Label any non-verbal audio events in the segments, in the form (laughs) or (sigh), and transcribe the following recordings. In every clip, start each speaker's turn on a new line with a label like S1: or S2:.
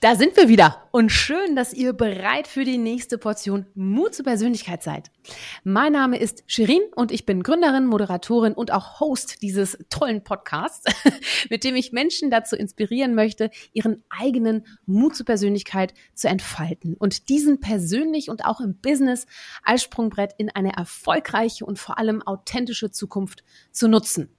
S1: Da sind wir wieder und schön, dass ihr bereit für die nächste Portion Mut zur Persönlichkeit seid. Mein Name ist Shirin und ich bin Gründerin, Moderatorin und auch Host dieses tollen Podcasts, (laughs) mit dem ich Menschen dazu inspirieren möchte, ihren eigenen Mut zur Persönlichkeit zu entfalten und diesen persönlich und auch im Business als Sprungbrett in eine erfolgreiche und vor allem authentische Zukunft zu nutzen.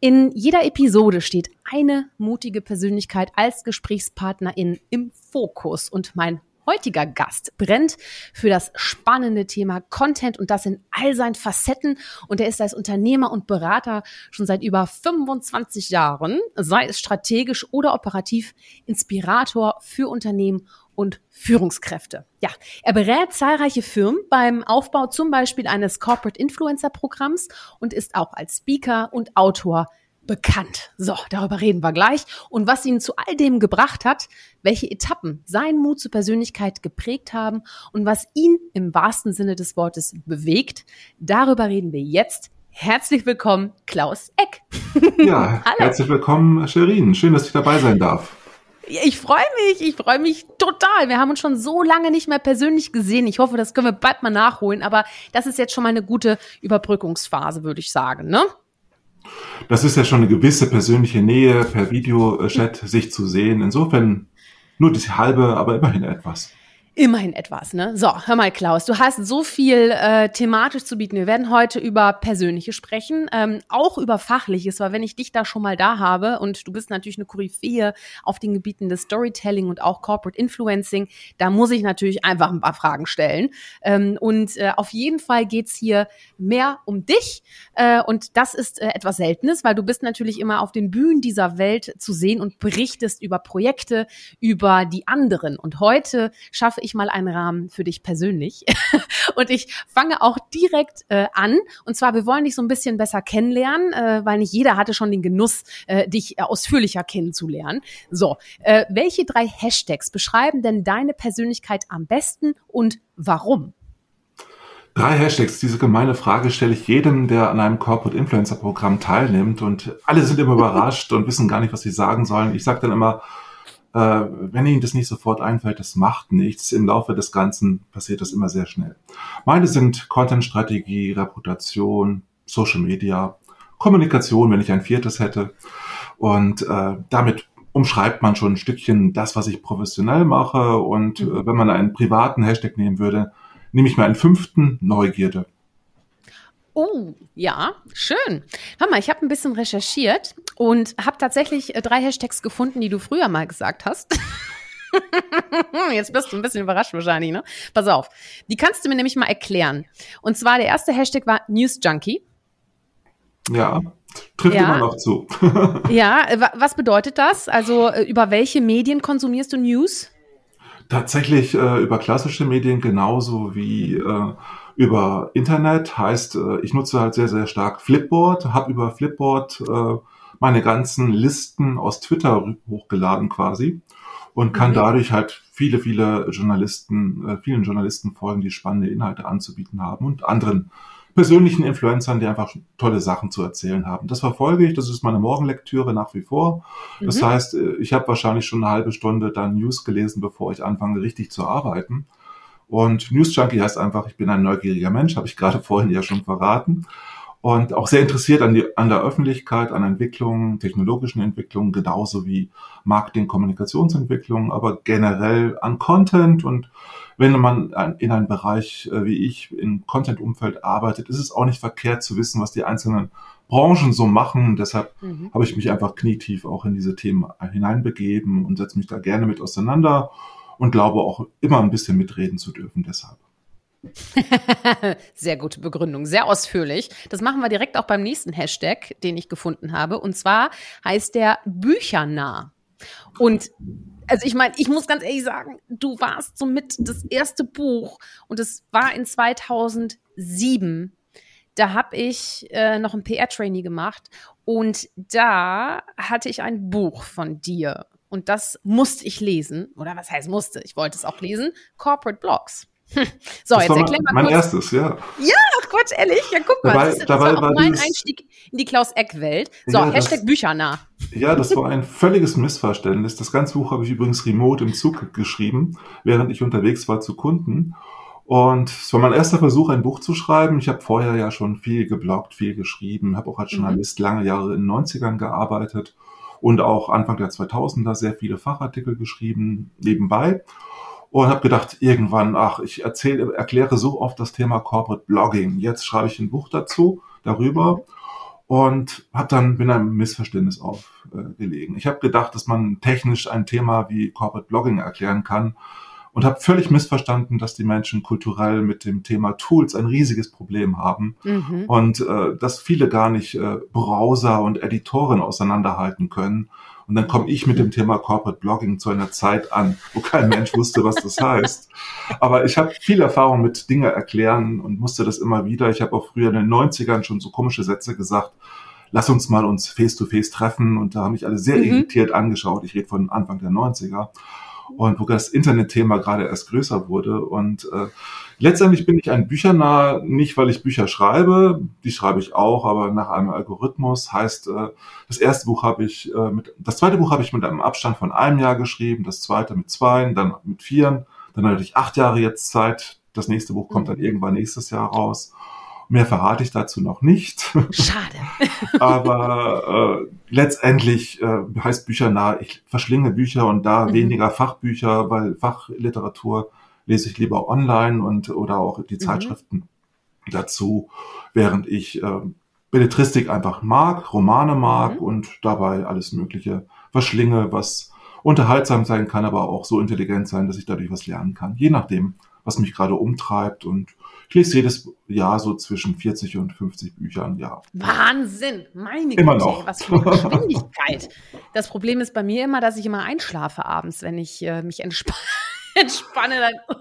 S1: In jeder Episode steht eine mutige Persönlichkeit als Gesprächspartnerin im Fokus. Und mein heutiger Gast brennt für das spannende Thema Content und das in all seinen Facetten. Und er ist als Unternehmer und Berater schon seit über 25 Jahren, sei es strategisch oder operativ, Inspirator für Unternehmen und Führungskräfte. Ja, er berät zahlreiche Firmen beim Aufbau zum Beispiel eines Corporate Influencer Programms und ist auch als Speaker und Autor bekannt. So, darüber reden wir gleich. Und was ihn zu all dem gebracht hat, welche Etappen sein Mut zur Persönlichkeit geprägt haben und was ihn im wahrsten Sinne des Wortes bewegt, darüber reden wir jetzt. Herzlich willkommen, Klaus Eck.
S2: Ja, (laughs) herzlich willkommen, Sherin. Schön, dass ich dabei sein darf.
S1: Ich freue mich, ich freue mich total. Wir haben uns schon so lange nicht mehr persönlich gesehen. Ich hoffe, das können wir bald mal nachholen. Aber das ist jetzt schon mal eine gute Überbrückungsphase, würde ich sagen, ne?
S2: Das ist ja schon eine gewisse persönliche Nähe per Videochat, sich zu sehen. Insofern nur das halbe, aber immerhin etwas.
S1: Immerhin etwas, ne? So, hör mal, Klaus, du hast so viel äh, thematisch zu bieten. Wir werden heute über Persönliche sprechen, ähm, auch über Fachliches, weil wenn ich dich da schon mal da habe und du bist natürlich eine Koryphäe auf den Gebieten des Storytelling und auch Corporate Influencing, da muss ich natürlich einfach ein paar Fragen stellen. Ähm, und äh, auf jeden Fall geht's hier mehr um dich äh, und das ist äh, etwas Seltenes, weil du bist natürlich immer auf den Bühnen dieser Welt zu sehen und berichtest über Projekte, über die anderen. Und heute schaffe ich mal einen Rahmen für dich persönlich. (laughs) und ich fange auch direkt äh, an. Und zwar, wir wollen dich so ein bisschen besser kennenlernen, äh, weil nicht jeder hatte schon den Genuss, äh, dich äh, ausführlicher kennenzulernen. So, äh, welche drei Hashtags beschreiben denn deine Persönlichkeit am besten und warum?
S2: Drei Hashtags. Diese gemeine Frage stelle ich jedem, der an einem Corporate Influencer Programm teilnimmt und alle sind immer (laughs) überrascht und wissen gar nicht, was sie sagen sollen. Ich sage dann immer, äh, wenn Ihnen das nicht sofort einfällt, das macht nichts. Im Laufe des Ganzen passiert das immer sehr schnell. Meine sind Content-Strategie, Reputation, Social Media, Kommunikation, wenn ich ein viertes hätte. Und äh, damit umschreibt man schon ein Stückchen das, was ich professionell mache. Und äh, wenn man einen privaten Hashtag nehmen würde, nehme ich mir einen fünften, Neugierde.
S1: Oh, ja, schön. Hör mal, ich habe ein bisschen recherchiert und habe tatsächlich äh, drei Hashtags gefunden, die du früher mal gesagt hast. (laughs) Jetzt bist du ein bisschen überrascht wahrscheinlich, ne? Pass auf. Die kannst du mir nämlich mal erklären. Und zwar der erste Hashtag war News Junkie.
S2: Ja, trifft ja. immer noch zu. (laughs)
S1: ja, äh, was bedeutet das? Also äh, über welche Medien konsumierst du News?
S2: Tatsächlich äh, über klassische Medien genauso wie äh, über Internet. Heißt, äh, ich nutze halt sehr, sehr stark Flipboard, habe über Flipboard meine ganzen Listen aus Twitter hochgeladen quasi und kann mhm. dadurch halt viele, viele Journalisten, äh, vielen Journalisten folgen, die spannende Inhalte anzubieten haben und anderen persönlichen Influencern, die einfach tolle Sachen zu erzählen haben. Das verfolge ich, das ist meine Morgenlektüre nach wie vor. Das mhm. heißt, ich habe wahrscheinlich schon eine halbe Stunde dann News gelesen, bevor ich anfange, richtig zu arbeiten. Und News Junkie heißt einfach, ich bin ein neugieriger Mensch, habe ich gerade (laughs) vorhin ja schon verraten. Und auch sehr interessiert an, die, an der Öffentlichkeit, an Entwicklungen, technologischen Entwicklungen, genauso wie Marketing, Kommunikationsentwicklungen, aber generell an Content. Und wenn man in einem Bereich äh, wie ich im Content-Umfeld arbeitet, ist es auch nicht verkehrt zu wissen, was die einzelnen Branchen so machen. Deshalb mhm. habe ich mich einfach knietief auch in diese Themen hineinbegeben und setze mich da gerne mit auseinander und glaube auch immer ein bisschen mitreden zu dürfen deshalb. (laughs)
S1: sehr gute Begründung, sehr ausführlich. Das machen wir direkt auch beim nächsten Hashtag, den ich gefunden habe. Und zwar heißt der Büchernah. Und also ich meine, ich muss ganz ehrlich sagen, du warst somit das erste Buch und es war in 2007. Da habe ich äh, noch ein PR-Trainee gemacht und da hatte ich ein Buch von dir und das musste ich lesen. Oder was heißt musste? Ich wollte es auch lesen. Corporate Blogs. (laughs)
S2: So, das jetzt erklär mal mein kurz. erstes, ja.
S1: Ja, Gott, ehrlich, ja, guck mal. Dabei, das dabei das war auch mein dieses, Einstieg in die Klaus-Eck-Welt. So, ja, Hashtag das, Büchernah.
S2: Ja, das war ein völliges Missverständnis. Das ganze Buch habe ich übrigens remote im Zug geschrieben, während ich unterwegs war zu Kunden. Und es war mein erster Versuch, ein Buch zu schreiben. Ich habe vorher ja schon viel gebloggt, viel geschrieben, habe auch als mhm. Journalist mhm. lange Jahre in den 90ern gearbeitet und auch Anfang der 2000er sehr viele Fachartikel geschrieben nebenbei und habe gedacht, irgendwann, ach, ich erzähle, erkläre so oft das Thema Corporate Blogging. Jetzt schreibe ich ein Buch dazu, darüber und habe dann bin einem Missverständnis aufgelegen. Ich habe gedacht, dass man technisch ein Thema wie Corporate Blogging erklären kann und habe völlig missverstanden, dass die Menschen kulturell mit dem Thema Tools ein riesiges Problem haben mhm. und äh, dass viele gar nicht äh, Browser und Editoren auseinanderhalten können. Und dann komme ich mit dem Thema Corporate Blogging zu einer Zeit an, wo kein Mensch wusste, was das heißt. Aber ich habe viel Erfahrung mit Dinge erklären und musste das immer wieder. Ich habe auch früher in den 90ern schon so komische Sätze gesagt. Lass uns mal uns face-to-face -face treffen. Und da haben mich alle sehr mhm. irritiert angeschaut. Ich rede von Anfang der 90er und wo das Internetthema gerade erst größer wurde. Und äh, letztendlich bin ich ein Büchernah, nicht weil ich Bücher schreibe, die schreibe ich auch, aber nach einem Algorithmus. Heißt, äh, das erste Buch habe ich äh, mit, das zweite Buch habe ich mit einem Abstand von einem Jahr geschrieben, das zweite mit zwei, dann mit vier, dann hatte ich acht Jahre jetzt Zeit. Das nächste Buch kommt dann mhm. irgendwann nächstes Jahr raus. Mehr verrate ich dazu noch nicht.
S1: Schade. (laughs)
S2: Aber äh, letztendlich äh, heißt Bücher nah, ich verschlinge Bücher und da mhm. weniger Fachbücher, weil Fachliteratur lese ich lieber online und oder auch die mhm. Zeitschriften dazu, während ich äh, Belletristik einfach mag, Romane mag mhm. und dabei alles Mögliche verschlinge, was unterhaltsam sein kann, aber auch so intelligent sein, dass ich dadurch was lernen kann. Je nachdem, was mich gerade umtreibt und ich lese jedes Jahr so zwischen 40 und 50 Bücher im Jahr.
S1: Wahnsinn! Meine
S2: immer Güte, noch.
S1: was für eine (laughs) Geschwindigkeit. Das Problem ist bei mir immer, dass ich immer einschlafe abends, wenn ich äh, mich entspanne. (laughs) entspanne dann.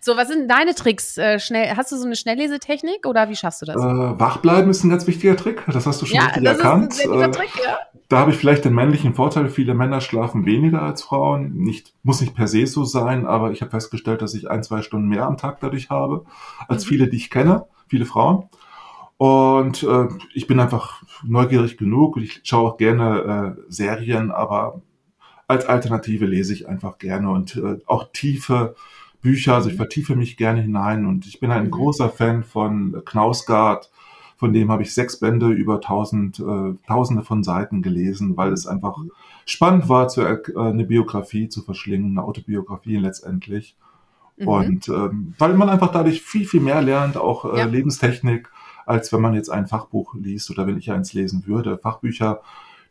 S1: So, was sind deine Tricks? Äh, schnell, hast du so eine Schnelllesetechnik oder wie schaffst du das? Äh,
S2: wachbleiben ist ein ganz wichtiger Trick. Das hast du schon
S1: ja,
S2: richtig
S1: das
S2: erkannt.
S1: Ist ein sehr guter äh, Trick, ja.
S2: Da habe ich vielleicht den männlichen Vorteil, viele Männer schlafen weniger als Frauen. Nicht, muss nicht per se so sein, aber ich habe festgestellt, dass ich ein, zwei Stunden mehr am Tag dadurch habe, als mhm. viele, die ich kenne, viele Frauen. Und äh, ich bin einfach neugierig genug. Ich schaue auch gerne äh, Serien, aber als Alternative lese ich einfach gerne und äh, auch tiefe Bücher. Also ich mhm. vertiefe mich gerne hinein und ich bin ein mhm. großer Fan von Knausgard, von dem habe ich sechs Bände über tausend, äh, tausende von Seiten gelesen, weil es einfach spannend war, zu, äh, eine Biografie zu verschlingen, eine Autobiografie letztendlich. Mhm. Und ähm, weil man einfach dadurch viel, viel mehr lernt, auch äh, ja. Lebenstechnik, als wenn man jetzt ein Fachbuch liest oder wenn ich eins lesen würde. Fachbücher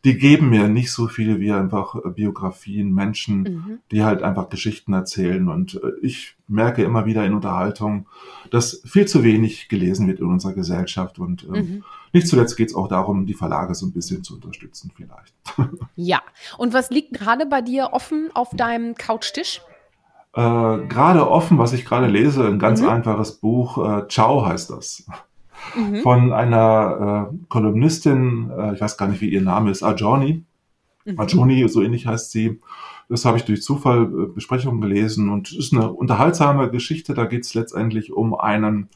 S2: die geben mir nicht so viel wie einfach äh, Biografien, Menschen, mhm. die halt einfach Geschichten erzählen. Und äh, ich merke immer wieder in Unterhaltung, dass viel zu wenig gelesen wird in unserer Gesellschaft. Und ähm, mhm. nicht zuletzt geht es auch darum, die Verlage so ein bisschen zu unterstützen vielleicht. (laughs)
S1: Ja. Und was liegt gerade bei dir offen auf deinem Couchtisch?
S2: Äh, gerade offen, was ich gerade lese, ein ganz mhm. einfaches Buch. Äh, Ciao heißt das mhm. von einer äh, Kolumnistin, äh, ich weiß gar nicht, wie ihr Name ist, Ajoni. Mhm. Ajoni, so ähnlich heißt sie. Das habe ich durch Zufall äh, Besprechungen gelesen und es ist eine unterhaltsame Geschichte. Da geht es letztendlich um einen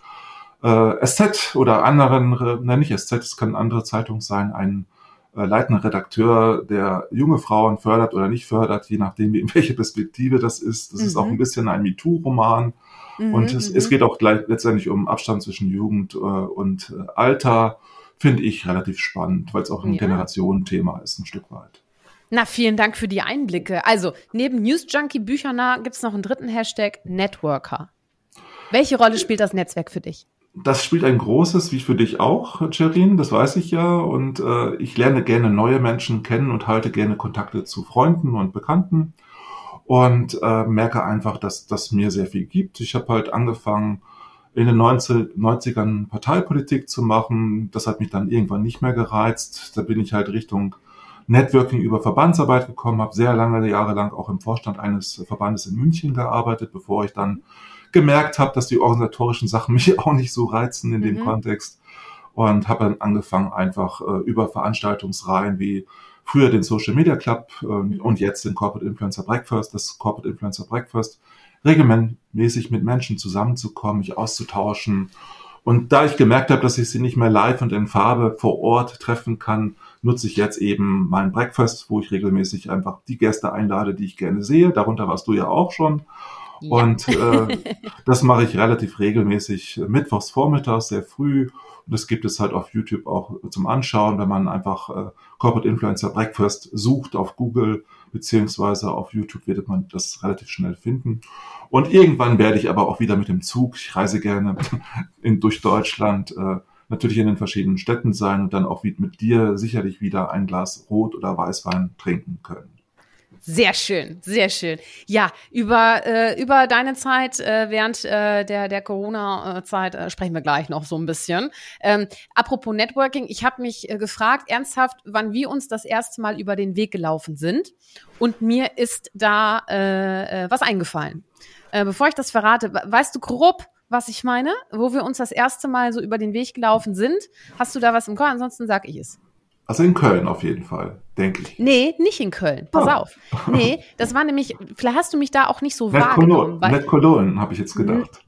S2: äh, SZ oder anderen, äh, nein, nicht SZ, es kann eine andere Zeitung sein, einen äh, leitender Redakteur, der junge Frauen fördert oder nicht fördert, je nachdem, in welche Perspektive das ist. Das mhm. ist auch mhm. ein bisschen ein MeToo-Roman. Mhm, und es, es, mhm. geht auch gleich, letztendlich um Abstand zwischen Jugend äh, und äh, Alter. Finde ich relativ spannend, weil es auch ein ja. Generationenthema ist, ein Stück weit.
S1: Na, vielen Dank für die Einblicke. Also, neben News Junkie Büchernah gibt es noch einen dritten Hashtag, Networker. Welche Rolle spielt das Netzwerk für dich?
S2: Das spielt ein großes, wie für dich auch, Cherin, das weiß ich ja. Und äh, ich lerne gerne neue Menschen kennen und halte gerne Kontakte zu Freunden und Bekannten und äh, merke einfach, dass das mir sehr viel gibt. Ich habe halt angefangen, in den 90, 90ern Parteipolitik zu machen. Das hat mich dann irgendwann nicht mehr gereizt. Da bin ich halt Richtung Networking über Verbandsarbeit gekommen, habe sehr lange Jahre lang auch im Vorstand eines Verbandes in München gearbeitet, bevor ich dann gemerkt habe, dass die organisatorischen Sachen (laughs) mich auch nicht so reizen in dem mhm. Kontext und habe dann angefangen, einfach äh, über Veranstaltungsreihen wie früher den Social Media Club äh, und jetzt den Corporate Influencer Breakfast, das Corporate Influencer Breakfast regelmäßig mit Menschen zusammenzukommen, mich auszutauschen. Und da ich gemerkt habe, dass ich sie nicht mehr live und in Farbe vor Ort treffen kann, nutze ich jetzt eben mein Breakfast, wo ich regelmäßig einfach die Gäste einlade, die ich gerne sehe. Darunter warst du ja auch schon. Ja. Und äh, (laughs) das mache ich relativ regelmäßig mittwochs vormittags, sehr früh. Und das gibt es halt auf YouTube auch zum Anschauen, wenn man einfach äh, Corporate Influencer Breakfast sucht auf Google beziehungsweise auf YouTube wird man das relativ schnell finden. Und irgendwann werde ich aber auch wieder mit dem Zug, ich reise gerne (laughs) in, durch Deutschland, äh, natürlich in den verschiedenen Städten sein und dann auch mit dir sicherlich wieder ein Glas Rot oder Weißwein trinken können.
S1: Sehr schön, sehr schön. Ja, über, äh, über deine Zeit äh, während äh, der, der Corona-Zeit äh, sprechen wir gleich noch so ein bisschen. Ähm, apropos Networking, ich habe mich äh, gefragt, ernsthaft, wann wir uns das erste Mal über den Weg gelaufen sind. Und mir ist da äh, äh, was eingefallen. Äh, bevor ich das verrate, weißt du grob, was ich meine? Wo wir uns das erste Mal so über den Weg gelaufen sind? Hast du da was im Kopf? Ansonsten sag ich es.
S2: Also in Köln auf jeden Fall, denke ich.
S1: Nee, nicht in Köln. Pass oh. auf. Nee, das war nämlich, vielleicht hast du mich da auch nicht so Net wahrgenommen.
S2: Net Cologne, habe ich jetzt gedacht.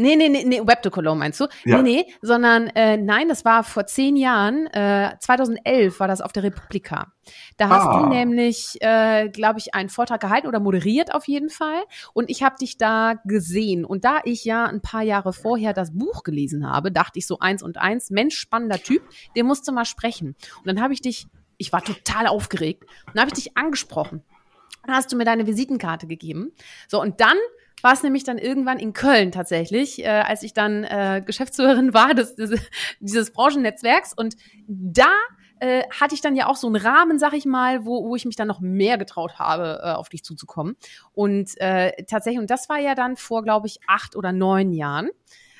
S1: Nee, nee, nee, nee, Web to Cologne meinst du? Ja. Nee, nee, sondern äh, nein, das war vor zehn Jahren, äh, 2011 war das auf der Republika. Da hast ah. du nämlich, äh, glaube ich, einen Vortrag gehalten oder moderiert auf jeden Fall. Und ich habe dich da gesehen. Und da ich ja ein paar Jahre vorher das Buch gelesen habe, dachte ich so eins und eins, Mensch, spannender Typ, der musste mal sprechen. Und dann habe ich dich, ich war total aufgeregt, dann habe ich dich angesprochen. Dann hast du mir deine Visitenkarte gegeben. So, und dann war es nämlich dann irgendwann in Köln tatsächlich, äh, als ich dann äh, Geschäftsführerin (laughs) war des, des, dieses Branchennetzwerks. Und da äh, hatte ich dann ja auch so einen Rahmen, sag ich mal, wo, wo ich mich dann noch mehr getraut habe, äh, auf dich zuzukommen. Und äh, tatsächlich, und das war ja dann vor, glaube ich, acht oder neun Jahren.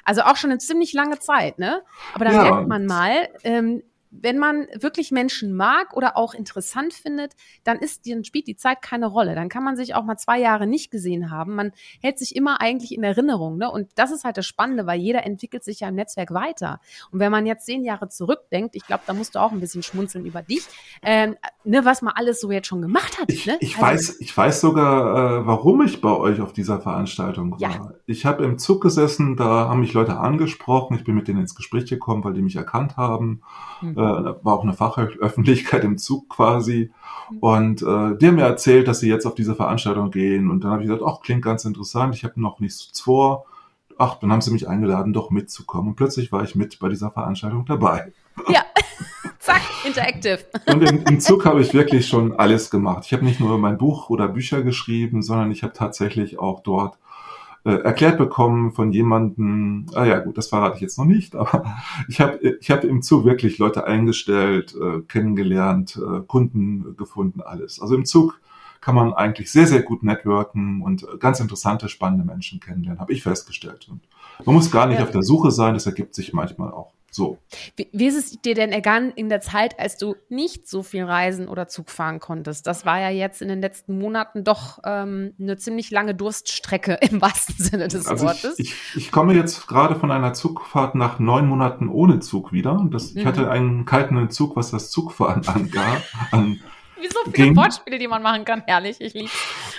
S1: Also auch schon eine ziemlich lange Zeit, ne? Aber da ja. merkt man mal, ähm, wenn man wirklich Menschen mag oder auch interessant findet, dann ist, dann spielt die Zeit keine Rolle. Dann kann man sich auch mal zwei Jahre nicht gesehen haben. Man hält sich immer eigentlich in Erinnerung. Ne? Und das ist halt das Spannende, weil jeder entwickelt sich ja im Netzwerk weiter. Und wenn man jetzt zehn Jahre zurückdenkt, ich glaube, da musst du auch ein bisschen schmunzeln über dich, ähm, ne, was man alles so jetzt schon gemacht hat.
S2: Ich,
S1: ne?
S2: ich also, weiß, ich weiß sogar, äh, warum ich bei euch auf dieser Veranstaltung war. Ja. Ich habe im Zug gesessen, da haben mich Leute angesprochen, ich bin mit denen ins Gespräch gekommen, weil die mich erkannt haben. Mhm war auch eine Fachöffentlichkeit im Zug quasi. Und äh, die haben mir erzählt, dass sie jetzt auf diese Veranstaltung gehen. Und dann habe ich gesagt, ach, klingt ganz interessant, ich habe noch nichts vor. Ach, dann haben sie mich eingeladen, doch mitzukommen. Und plötzlich war ich mit bei dieser Veranstaltung dabei.
S1: Ja, (laughs) zack, interactive.
S2: Und im, im Zug habe ich wirklich schon alles gemacht. Ich habe nicht nur mein Buch oder Bücher geschrieben, sondern ich habe tatsächlich auch dort äh, erklärt bekommen von jemandem, ah ja gut, das verrate ich jetzt noch nicht, (laughs) aber ich habe ich hab im Zug wirklich Leute eingestellt, äh, kennengelernt, äh, Kunden gefunden, alles. Also im Zug kann man eigentlich sehr, sehr gut networken und ganz interessante, spannende Menschen kennenlernen, habe ich festgestellt. Und man muss gar nicht ja. auf der Suche sein, das ergibt sich manchmal auch. So.
S1: Wie, wie ist es dir denn ergangen in der Zeit, als du nicht so viel reisen oder Zug fahren konntest? Das war ja jetzt in den letzten Monaten doch ähm, eine ziemlich lange Durststrecke (laughs) im wahrsten Sinne des also Wortes.
S2: Ich, ich, ich, komme jetzt gerade von einer Zugfahrt nach neun Monaten ohne Zug wieder. Das, ich mhm. hatte einen kalten Entzug, was das Zugfahren (laughs) angab, an,
S1: wie so viele ging. Wortspiele, die man machen kann. Herrlich, ich lieb's.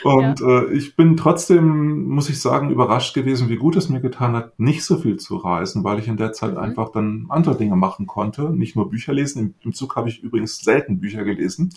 S2: Und ja. äh, ich bin trotzdem, muss ich sagen, überrascht gewesen, wie gut es mir getan hat, nicht so viel zu reisen, weil ich in der Zeit mhm. einfach dann andere Dinge machen konnte. Nicht nur Bücher lesen. Im, im Zug habe ich übrigens selten Bücher gelesen.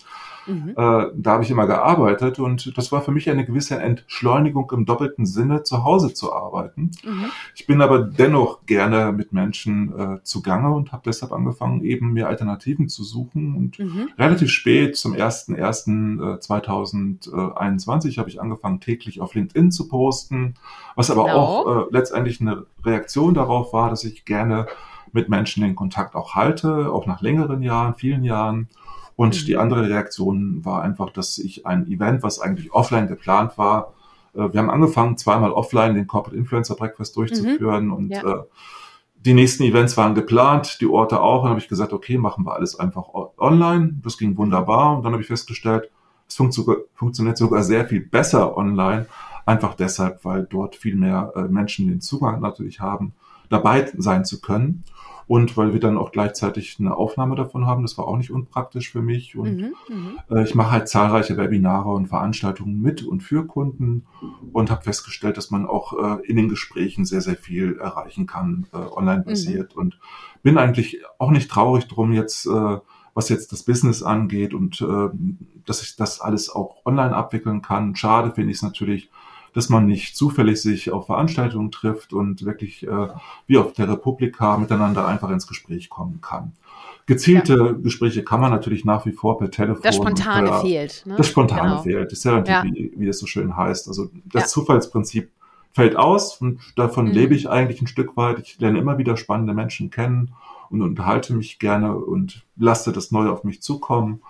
S2: Mhm. Äh, da habe ich immer gearbeitet und das war für mich eine gewisse Entschleunigung im doppelten Sinne, zu Hause zu arbeiten. Mhm. Ich bin aber dennoch gerne mit Menschen äh, zugange und habe deshalb angefangen, eben mir Alternativen zu suchen und mhm. relativ spät zum ersten 1.1.2021 habe ich angefangen, täglich auf LinkedIn zu posten, was aber genau. auch äh, letztendlich eine Reaktion darauf war, dass ich gerne mit Menschen den Kontakt auch halte, auch nach längeren Jahren, vielen Jahren. Und mhm. die andere Reaktion war einfach, dass ich ein Event, was eigentlich offline geplant war, äh, wir haben angefangen, zweimal offline den Corporate Influencer Breakfast durchzuführen mhm. und ja. äh, die nächsten Events waren geplant, die Orte auch. Dann habe ich gesagt, okay, machen wir alles einfach online. Das ging wunderbar. Und dann habe ich festgestellt, es funktioniert sogar sehr viel besser online Einfach deshalb, weil dort viel mehr äh, Menschen den Zugang natürlich haben, dabei sein zu können und weil wir dann auch gleichzeitig eine Aufnahme davon haben. Das war auch nicht unpraktisch für mich. Und mhm, mhm. äh, ich mache halt zahlreiche Webinare und Veranstaltungen mit und für Kunden und habe festgestellt, dass man auch äh, in den Gesprächen sehr, sehr viel erreichen kann, äh, online mhm. basiert. Mhm. Und bin eigentlich auch nicht traurig drum jetzt, äh, was jetzt das Business angeht und äh, dass ich das alles auch online abwickeln kann. Schade finde ich es natürlich, dass man nicht zufällig sich auf Veranstaltungen trifft und wirklich äh, wie auf der Republika miteinander einfach ins Gespräch kommen kann. Gezielte ja. Gespräche kann man natürlich nach wie vor per Telefon.
S1: Das Spontane per, fehlt.
S2: Ne? Das Spontane genau. fehlt. Das ist ja, ja. Wie, wie das so schön heißt. Also das ja. Zufallsprinzip fällt aus und davon mhm. lebe ich eigentlich ein Stück weit. Ich lerne immer wieder spannende Menschen kennen und unterhalte mich gerne und lasse das Neue auf mich zukommen.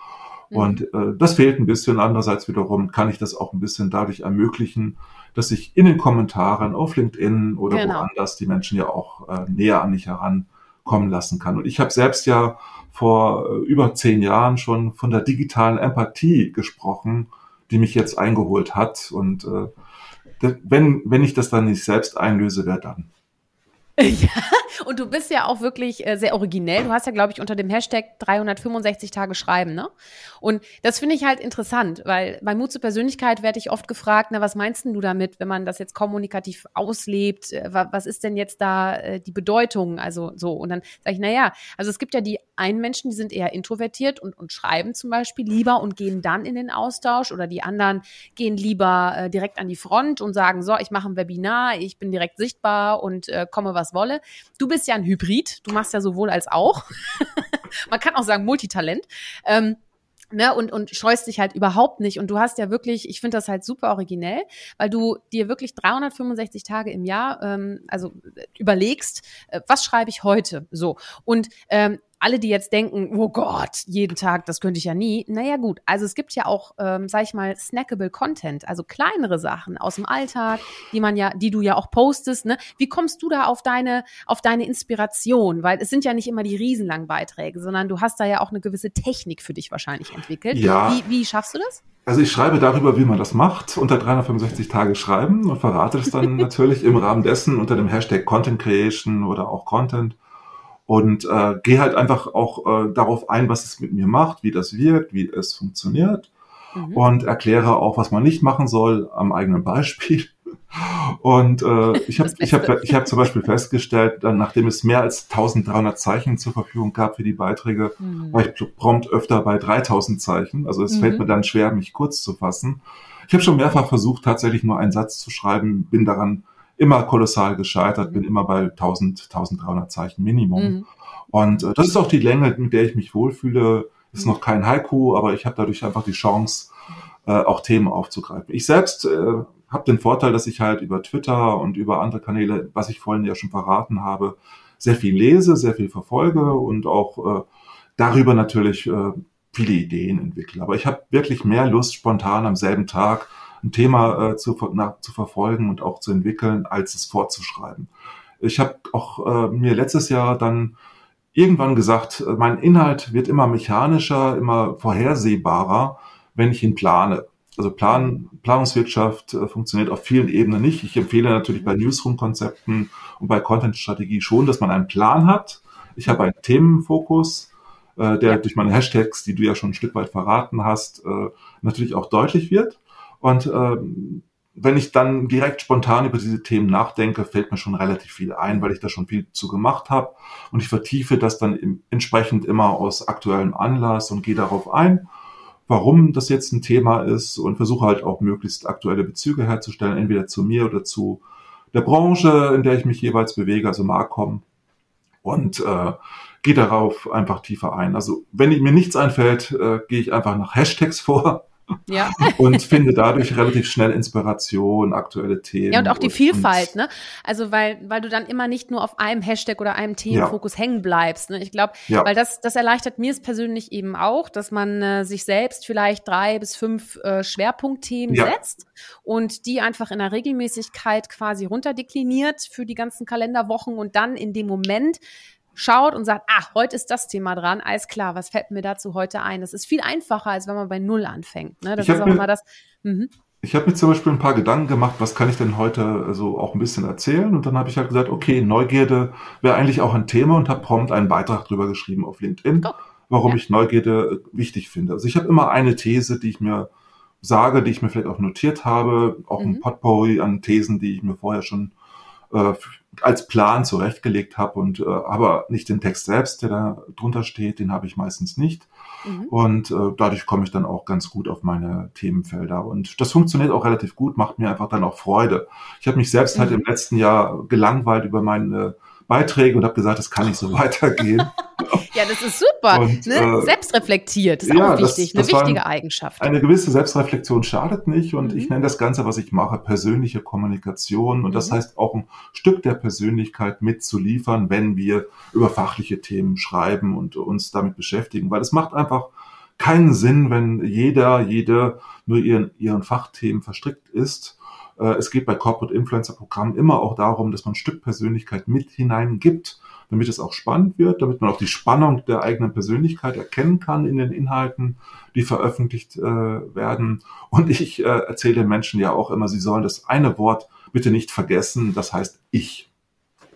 S2: Mhm. Und äh, das fehlt ein bisschen. Andererseits wiederum kann ich das auch ein bisschen dadurch ermöglichen, dass ich in den Kommentaren auf LinkedIn oder genau. woanders die Menschen ja auch äh, näher an mich herankommen lassen kann. Und ich habe selbst ja vor äh, über zehn Jahren schon von der digitalen Empathie gesprochen, die mich jetzt eingeholt hat. Und äh, wenn, wenn ich das dann nicht selbst einlöse, wer dann? (laughs) (laughs)
S1: Ja, und du bist ja auch wirklich äh, sehr originell. Du hast ja, glaube ich, unter dem Hashtag 365 Tage schreiben, ne? Und das finde ich halt interessant, weil bei Mut zur Persönlichkeit werde ich oft gefragt, na, was meinst denn du damit, wenn man das jetzt kommunikativ auslebt? Äh, was ist denn jetzt da äh, die Bedeutung? Also so. Und dann sage ich, na ja, also es gibt ja die einen Menschen, die sind eher introvertiert und, und schreiben zum Beispiel lieber und gehen dann in den Austausch oder die anderen gehen lieber direkt an die Front und sagen, so, ich mache ein Webinar, ich bin direkt sichtbar und äh, komme was wolle. Du bist ja ein Hybrid, du machst ja sowohl als auch. (laughs) Man kann auch sagen Multitalent. Ähm, ne, und, und scheust dich halt überhaupt nicht. Und du hast ja wirklich, ich finde das halt super originell, weil du dir wirklich 365 Tage im Jahr, ähm, also überlegst, äh, was schreibe ich heute? So. Und ähm, alle, die jetzt denken, oh Gott, jeden Tag, das könnte ich ja nie. Naja, gut. Also es gibt ja auch, ähm, sag ich mal, snackable Content, also kleinere Sachen aus dem Alltag, die man ja, die du ja auch postest. Ne? Wie kommst du da auf deine, auf deine Inspiration? Weil es sind ja nicht immer die riesenlangen Beiträge, sondern du hast da ja auch eine gewisse Technik für dich wahrscheinlich entwickelt. Ja. Wie, wie schaffst du das?
S2: Also ich schreibe darüber, wie man das macht, unter 365 Tage schreiben und verrate es dann (laughs) natürlich im Rahmen dessen unter dem Hashtag Content Creation oder auch Content und äh, gehe halt einfach auch äh, darauf ein, was es mit mir macht, wie das wirkt, wie es funktioniert mhm. und erkläre auch, was man nicht machen soll am eigenen Beispiel. (laughs) Und äh, ich habe ich hab, ich hab zum Beispiel festgestellt, dann, nachdem es mehr als 1300 Zeichen zur Verfügung gab für die Beiträge, mhm. war ich prompt öfter bei 3000 Zeichen. Also es mhm. fällt mir dann schwer, mich kurz zu fassen. Ich habe schon mehrfach versucht, tatsächlich nur einen Satz zu schreiben, bin daran immer kolossal gescheitert, mhm. bin immer bei 1000, 1300 Zeichen Minimum. Mhm. Und äh, das ist auch die Länge, mit der ich mich wohlfühle. Ist noch kein Haiku, aber ich habe dadurch einfach die Chance, äh, auch Themen aufzugreifen. Ich selbst äh, habe den Vorteil, dass ich halt über Twitter und über andere Kanäle, was ich vorhin ja schon verraten habe, sehr viel lese, sehr viel verfolge und auch äh, darüber natürlich äh, viele Ideen entwickle. Aber ich habe wirklich mehr Lust, spontan am selben Tag ein Thema äh, zu, na, zu verfolgen und auch zu entwickeln, als es vorzuschreiben. Ich habe auch äh, mir letztes Jahr dann irgendwann gesagt, äh, mein Inhalt wird immer mechanischer, immer vorhersehbarer, wenn ich ihn plane. Also Plan, Planungswirtschaft äh, funktioniert auf vielen Ebenen nicht. Ich empfehle natürlich bei Newsroom-Konzepten und bei Content-Strategie schon, dass man einen Plan hat. Ich habe einen Themenfokus, äh, der durch meine Hashtags, die du ja schon ein Stück weit verraten hast, äh, natürlich auch deutlich wird. Und äh, wenn ich dann direkt spontan über diese Themen nachdenke, fällt mir schon relativ viel ein, weil ich da schon viel zu gemacht habe. Und ich vertiefe das dann im, entsprechend immer aus aktuellem Anlass und gehe darauf ein, warum das jetzt ein Thema ist und versuche halt auch möglichst aktuelle Bezüge herzustellen, entweder zu mir oder zu der Branche, in der ich mich jeweils bewege, also Marcom. Und äh, gehe darauf einfach tiefer ein. Also wenn mir nichts einfällt, äh, gehe ich einfach nach Hashtags (laughs) vor
S1: ja. (laughs)
S2: und finde dadurch relativ schnell Inspiration, aktuelle Themen.
S1: Ja, und auch die und, Vielfalt, und, ne? Also weil, weil du dann immer nicht nur auf einem Hashtag oder einem Themenfokus ja. hängen bleibst. Ne? Ich glaube, ja. weil das, das erleichtert mir es persönlich eben auch, dass man äh, sich selbst vielleicht drei bis fünf äh, Schwerpunktthemen ja. setzt und die einfach in der Regelmäßigkeit quasi runterdekliniert für die ganzen Kalenderwochen und dann in dem Moment schaut und sagt, ah, heute ist das Thema dran, alles klar, was fällt mir dazu heute ein? Das ist viel einfacher, als wenn man bei Null anfängt. Ne? Das ist auch immer das.
S2: Mhm. ich habe mir zum Beispiel ein paar Gedanken gemacht, was kann ich denn heute so auch ein bisschen erzählen? Und dann habe ich halt gesagt, okay, Neugierde wäre eigentlich auch ein Thema und habe prompt einen Beitrag drüber geschrieben auf LinkedIn, oh. warum ja. ich Neugierde wichtig finde. Also ich habe immer eine These, die ich mir sage, die ich mir vielleicht auch notiert habe, auch mhm. ein Potpourri an Thesen, die ich mir vorher schon äh, als Plan zurechtgelegt habe und äh, aber nicht den Text selbst, der da drunter steht, den habe ich meistens nicht. Mhm. Und äh, dadurch komme ich dann auch ganz gut auf meine Themenfelder. Und das funktioniert auch relativ gut, macht mir einfach dann auch Freude. Ich habe mich selbst halt mhm. halt im letzten Jahr gelangweilt über meine Beiträge und habe gesagt, das kann nicht so (laughs) weitergehen.
S1: ja, das ist super. Und, ne? äh, Selbstreflektiert ist ja, auch wichtig, das, das eine wichtige Eigenschaft.
S2: Eine gewisse Selbstreflexion schadet nicht und mhm. ich nenne das Ganze, was ich mache, persönliche Kommunikation. Und das mhm. heißt auch ein Stück der Persönlichkeit mitzuliefern, wenn wir über fachliche Themen schreiben und uns damit beschäftigen, weil es macht einfach keinen Sinn, wenn jeder, jede nur ihren, ihren Fachthemen verstrickt ist es geht bei Corporate Influencer Programmen immer auch darum, dass man ein Stück Persönlichkeit mit hineingibt, damit es auch spannend wird, damit man auch die Spannung der eigenen Persönlichkeit erkennen kann in den Inhalten, die veröffentlicht äh, werden. Und ich äh, erzähle den Menschen ja auch immer, sie sollen das eine Wort bitte nicht vergessen, das heißt ich.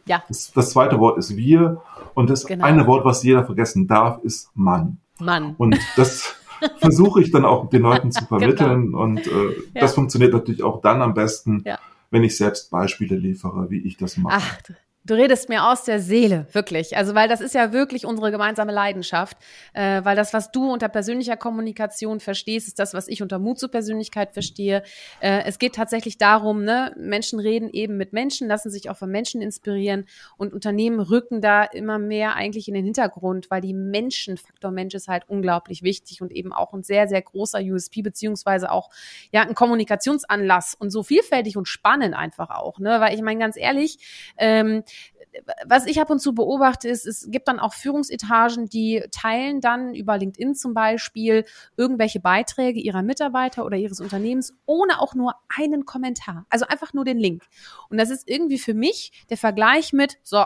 S2: Ja. Das, das zweite Wort ist wir und das genau. eine Wort, was jeder vergessen darf, ist Mann.
S1: Mann.
S2: Und das (laughs) versuche ich dann auch den Leuten zu (laughs) genau. vermitteln. genau. Und äh, ja. das funktioniert natürlich auch dann am besten, ja. wenn ich selbst Beispiele liefere, wie ich das mache. Ach,
S1: Du redest mir aus der Seele, wirklich. Also, weil das ist ja wirklich unsere gemeinsame Leidenschaft. Äh, weil das, was du unter persönlicher Kommunikation verstehst, ist das, was ich unter Mut zur Persönlichkeit verstehe. Äh, es geht tatsächlich darum, ne, Menschen reden eben mit Menschen, lassen sich auch von Menschen inspirieren und Unternehmen rücken da immer mehr eigentlich in den Hintergrund, weil die Menschenfaktor Mensch ist halt unglaublich wichtig und eben auch ein sehr, sehr großer USP, beziehungsweise auch ja ein Kommunikationsanlass und so vielfältig und spannend einfach auch. Ne? Weil ich meine, ganz ehrlich, ähm, was ich ab und zu beobachte, ist, es gibt dann auch Führungsetagen, die teilen dann über LinkedIn zum Beispiel irgendwelche Beiträge ihrer Mitarbeiter oder ihres Unternehmens ohne auch nur einen Kommentar. Also einfach nur den Link. Und das ist irgendwie für mich der Vergleich mit, so,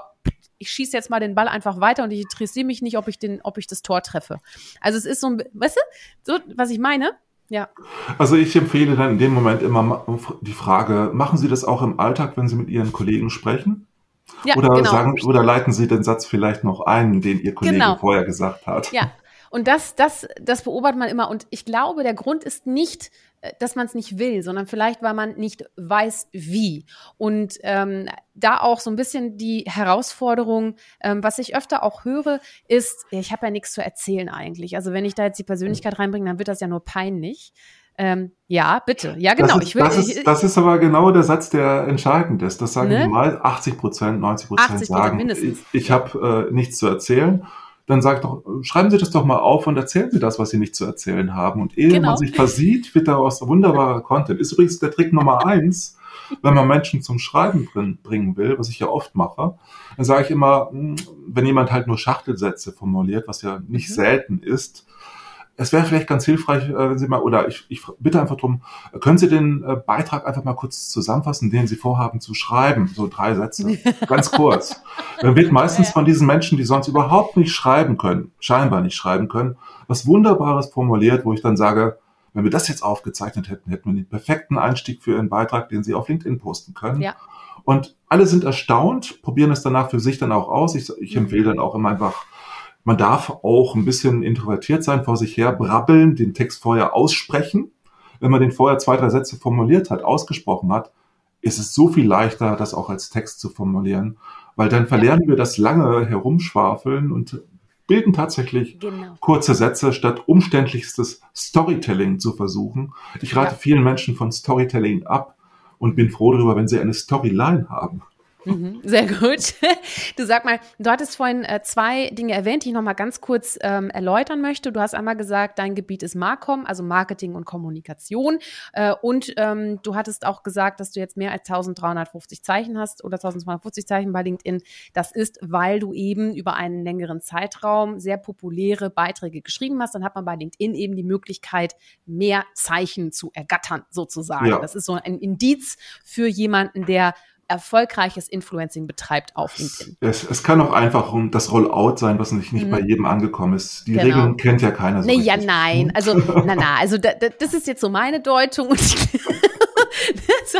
S1: ich schieße jetzt mal den Ball einfach weiter und ich interessiere mich nicht, ob ich den, ob ich das Tor treffe. Also es ist so weißt du, so, was ich meine? Ja.
S2: Also ich empfehle dann in dem Moment immer die Frage, machen Sie das auch im Alltag, wenn Sie mit Ihren Kollegen sprechen? Ja, oder genau. sagen, oder leiten Sie den Satz vielleicht noch ein, den Ihr Kollege genau. vorher gesagt hat.
S1: Ja. Und das, das, das beobachtet man immer. Und ich glaube, der Grund ist nicht, äh, dass man es nicht will, sondern vielleicht, weil man nicht weiß, wie. Und ähm, da auch so ein bisschen die Herausforderung, ähm, was ich öfter auch höre, ist, ich habe ja nichts zu erzählen eigentlich. Also wenn ich da jetzt die Persönlichkeit reinbringe, dann wird das ja nur peinlich. Ähm, ja, bitte. Ja, genau.
S2: Das ist, ich will, das, ist, das ist aber genau der Satz, der entscheidend ist. Das sagen ne? mal 80 Prozent, 90 Prozent sagen, mindestens. ich, ich habe äh, nichts zu erzählen. Dann sagt doch, schreiben Sie das doch mal auf und erzählen Sie das, was Sie nicht zu erzählen haben. Und ehe genau. man sich versieht, wird daraus wunderbarer Content. Ist übrigens der Trick Nummer eins, wenn man Menschen zum Schreiben bringen will, was ich ja oft mache, dann sage ich immer, hm, wenn jemand halt nur Schachtelsätze formuliert, was ja nicht mhm. selten ist, es wäre vielleicht ganz hilfreich, äh, wenn Sie mal, oder ich, ich bitte einfach drum, können Sie den äh, Beitrag einfach mal kurz zusammenfassen, den Sie vorhaben zu schreiben, so drei Sätze, (laughs) ganz kurz. Dann wird meistens von diesen Menschen, die sonst überhaupt nicht schreiben können, scheinbar nicht schreiben können, was Wunderbares formuliert, wo ich dann sage, wenn wir das jetzt aufgezeichnet hätten, hätten wir den perfekten Einstieg für Ihren Beitrag, den Sie auf LinkedIn posten können. Ja. Und alle sind erstaunt, probieren es danach für sich dann auch aus. Ich, ich empfehle dann auch immer einfach man darf auch ein bisschen introvertiert sein, vor sich her brabbeln, den Text vorher aussprechen. Wenn man den vorher zwei, drei Sätze formuliert hat, ausgesprochen hat, ist es so viel leichter, das auch als Text zu formulieren, weil dann verlernen wir das lange Herumschwafeln und bilden tatsächlich genau. kurze Sätze statt umständlichstes Storytelling zu versuchen. Ich rate ja. vielen Menschen von Storytelling ab und bin froh darüber, wenn sie eine Storyline haben.
S1: Mhm, sehr gut. (laughs) Du sag mal, du hattest vorhin äh, zwei Dinge erwähnt, die ich noch mal ganz kurz ähm, erläutern möchte. Du hast einmal gesagt, dein Gebiet ist Marcom, also Marketing und Kommunikation. Äh, und ähm, du hattest auch gesagt, dass du jetzt mehr als 1350 Zeichen hast oder 1250 Zeichen bei LinkedIn. Das ist, weil du eben über einen längeren Zeitraum sehr populäre Beiträge geschrieben hast. Dann hat man bei LinkedIn eben die Möglichkeit, mehr Zeichen zu ergattern, sozusagen. Ja. Das ist so ein Indiz für jemanden, der erfolgreiches Influencing betreibt auf LinkedIn.
S2: Es, es kann auch einfach das Rollout sein, was nicht, nicht mhm. bei jedem angekommen ist. Die genau. Regeln kennt ja keiner so
S1: nee. Ja, nein. (laughs) Also, na, na, also da, da, das ist jetzt so meine Deutung. Und (laughs) so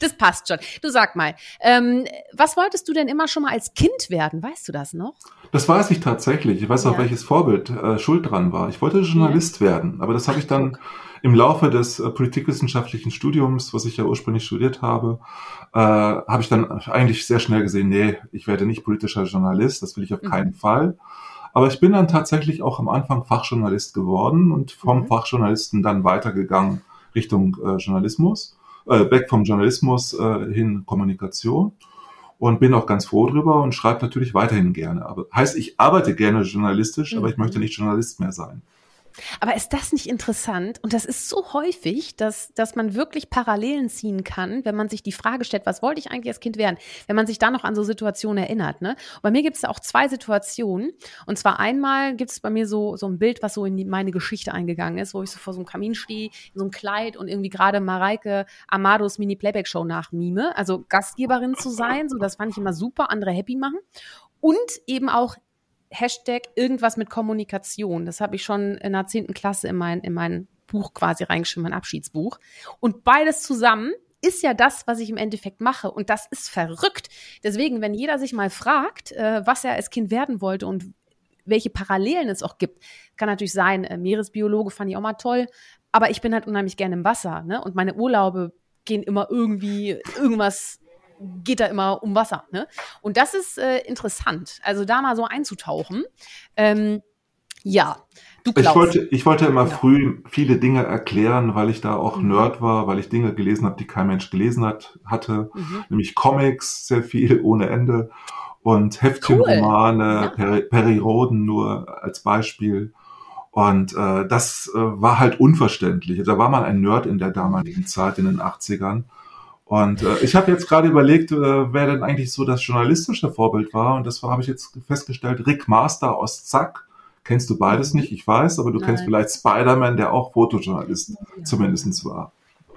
S1: das passt schon. Du sag mal, ähm, was wolltest du denn immer schon mal als Kind werden? Weißt du das noch?
S2: Das weiß ich tatsächlich. Ich weiß auch,
S1: Ja.
S2: welches Vorbild äh, schuld dran war. Ich wollte Journalist werden, aber das habe ich dann im Laufe des äh, politikwissenschaftlichen Studiums, was ich ja ursprünglich studiert habe, äh, habe ich dann eigentlich sehr schnell gesehen, nee, ich werde nicht politischer Journalist, das will ich auf
S1: Mhm.
S2: keinen Fall. Aber ich bin dann tatsächlich auch am Anfang Fachjournalist geworden und vom
S1: Mhm.
S2: Fachjournalisten dann weitergegangen Richtung äh, Journalismus, äh, weg vom Journalismus äh, hin Kommunikation und bin auch ganz froh drüber und schreibe natürlich weiterhin gerne. Aber heißt, ich arbeite gerne journalistisch, aber ich
S1: Mhm.
S2: möchte nicht Journalist mehr sein.
S1: Aber ist das nicht interessant? Und das ist so häufig, dass, dass man wirklich Parallelen ziehen kann, wenn man sich die Frage stellt, was wollte ich eigentlich als Kind werden? Wenn man sich da noch an so Situationen erinnert. Ne? Und bei mir gibt es auch zwei Situationen. Und zwar einmal gibt es bei mir so, so ein Bild, was so in die, meine Geschichte eingegangen ist, wo ich so vor so einem Kamin stehe, in so einem Kleid und irgendwie gerade Mareike Amados Mini-Playback-Show nachmime. Also Gastgeberin zu sein, so das fand ich immer super, andere happy machen. Und eben auch Hashtag irgendwas mit Kommunikation. Das habe ich schon in der zehnten Klasse in mein, in mein Buch quasi reingeschrieben, mein Abschiedsbuch. Und beides zusammen ist ja das, was ich im Endeffekt mache. Und das ist verrückt. Deswegen, wenn jeder sich mal fragt, äh, was er als Kind werden wollte und welche Parallelen es auch gibt, kann natürlich sein, äh, Meeresbiologe fand ich auch mal toll, aber ich bin halt unheimlich gerne im Wasser. Ne? Und meine Urlaube gehen immer irgendwie, irgendwas geht da immer um Wasser. Ne? Und das ist äh, interessant. Also da mal so einzutauchen. Ähm, ja, du
S2: Ich
S1: glaubst.
S2: wollte, ich wollte immer
S1: Ja.
S2: früh viele Dinge erklären, weil ich da auch
S1: Mhm.
S2: Nerd war, weil ich Dinge gelesen habe, die kein Mensch gelesen hat, hatte.
S1: Mhm.
S2: Nämlich Comics, sehr viel ohne Ende. Und Heftchenromane,
S1: Ja.
S2: Peri Perioden nur als Beispiel. Und äh, das äh, war halt unverständlich. Da war man ein Nerd in der damaligen Zeit, in den 80ern. Und äh, ich habe jetzt gerade überlegt, äh, wer denn eigentlich so das journalistische Vorbild war. Und das habe ich jetzt festgestellt, Rick Master aus Zack. Kennst du beides nicht, ich weiß, aber du kennst
S1: Nein.
S2: vielleicht Spider-Man, der auch Fotojournalist
S1: Ja.
S2: zumindest war.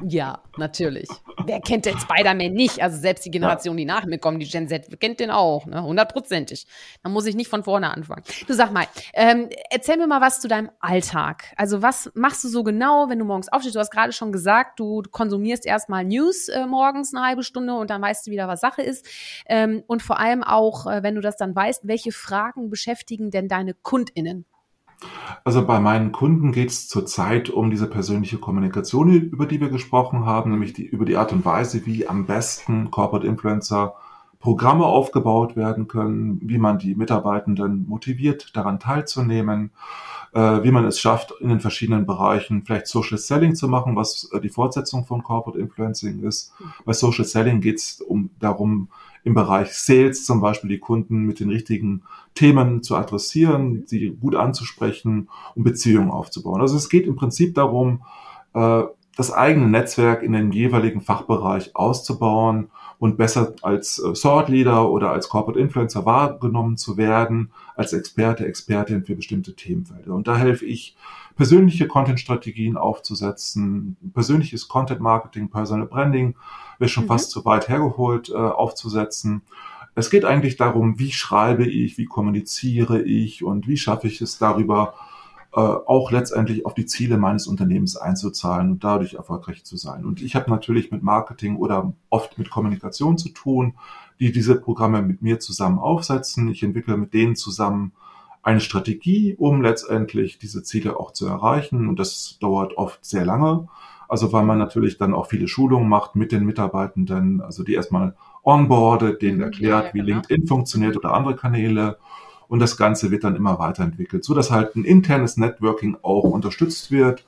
S1: Ja, natürlich. Wer kennt denn Spider-Man nicht? Also selbst die Generation, die nach mir kommt, die Gen Z, kennt den auch, ne? Hundertprozentig. Da muss ich nicht von vorne anfangen. Du sag mal, ähm, erzähl mir mal was zu deinem Alltag. Also was machst du so genau, wenn du morgens aufstehst? Du hast gerade schon gesagt, du konsumierst erstmal News äh, morgens eine halbe Stunde und dann weißt du wieder, was Sache ist. Ähm, und vor allem auch, äh, wenn du das dann weißt, welche Fragen beschäftigen denn deine KundInnen?
S2: Also bei meinen Kunden geht es zurzeit um diese persönliche Kommunikation, über die wir gesprochen haben, nämlich die, über die Art und Weise, wie am besten Corporate Influencer Programme aufgebaut werden können, wie man die Mitarbeitenden motiviert, daran teilzunehmen, äh, wie man es schafft, in den verschiedenen Bereichen vielleicht Social Selling zu machen, was äh, die Fortsetzung von Corporate Influencing ist. Bei Social Selling geht es um darum, im Bereich Sales zum Beispiel die Kunden mit den richtigen Themen zu adressieren, sie gut anzusprechen und Beziehungen aufzubauen. Also es geht im Prinzip darum, äh, das eigene Netzwerk in den jeweiligen Fachbereich auszubauen und besser als äh, Thought Leader oder als Corporate Influencer wahrgenommen zu werden, als Experte, Expertin für bestimmte Themenfelder. Und da helfe ich, persönliche Content-Strategien aufzusetzen, persönliches Content-Marketing, Personal Branding, wäre schon
S1: Mhm.
S2: fast zu weit hergeholt, äh, aufzusetzen. Es geht eigentlich darum, wie schreibe ich, wie kommuniziere ich und wie schaffe ich es darüber, äh, auch letztendlich auf die Ziele meines Unternehmens einzuzahlen und dadurch erfolgreich zu sein. Und ich habe natürlich mit Marketing oder oft mit Kommunikation zu tun, die diese Programme mit mir zusammen aufsetzen. Ich entwickle mit denen zusammen eine Strategie, um letztendlich diese Ziele auch zu erreichen. Und das dauert oft sehr lange. Also weil man natürlich dann auch viele Schulungen macht mit den Mitarbeitenden, also die erstmal onboardet, denen
S1: Mhm,
S2: erklärt,
S1: ja, ja,
S2: wie
S1: genau.
S2: LinkedIn funktioniert oder andere Kanäle. Und das Ganze wird dann immer weiterentwickelt, so dass halt ein internes Networking auch unterstützt wird.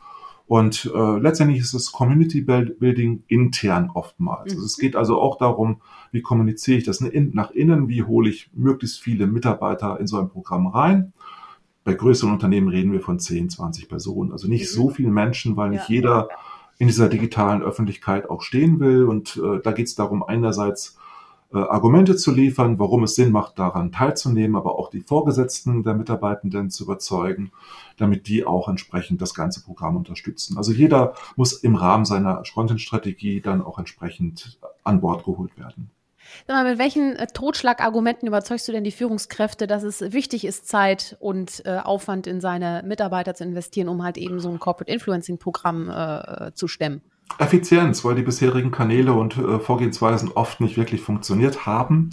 S2: Und äh, letztendlich ist es Community Build- Building intern oftmals.
S1: Mhm.
S2: Also es geht also auch darum, wie kommuniziere ich das in- nach innen, wie hole ich möglichst viele Mitarbeiter in so ein Programm rein. Bei größeren Unternehmen reden wir von 10, 20 Personen, also nicht
S1: Mhm.
S2: so viele Menschen, weil nicht
S1: Ja.
S2: jeder in dieser digitalen Öffentlichkeit auch stehen will. Und äh, da geht es darum, einerseits Argumente zu liefern, warum es Sinn macht, daran teilzunehmen, aber auch die Vorgesetzten der Mitarbeitenden zu überzeugen, damit die auch entsprechend das ganze Programm unterstützen. Also jeder muss im Rahmen seiner Content-Strategie dann auch entsprechend an Bord geholt werden.
S1: Sag mal, mit welchen äh, Totschlagargumenten überzeugst du denn die Führungskräfte, dass es wichtig ist, Zeit und äh, Aufwand in seine Mitarbeiter zu investieren, um halt eben so ein Corporate Influencing Programm äh, zu stemmen?
S2: Effizienz, weil die bisherigen Kanäle und äh, Vorgehensweisen oft nicht wirklich funktioniert haben,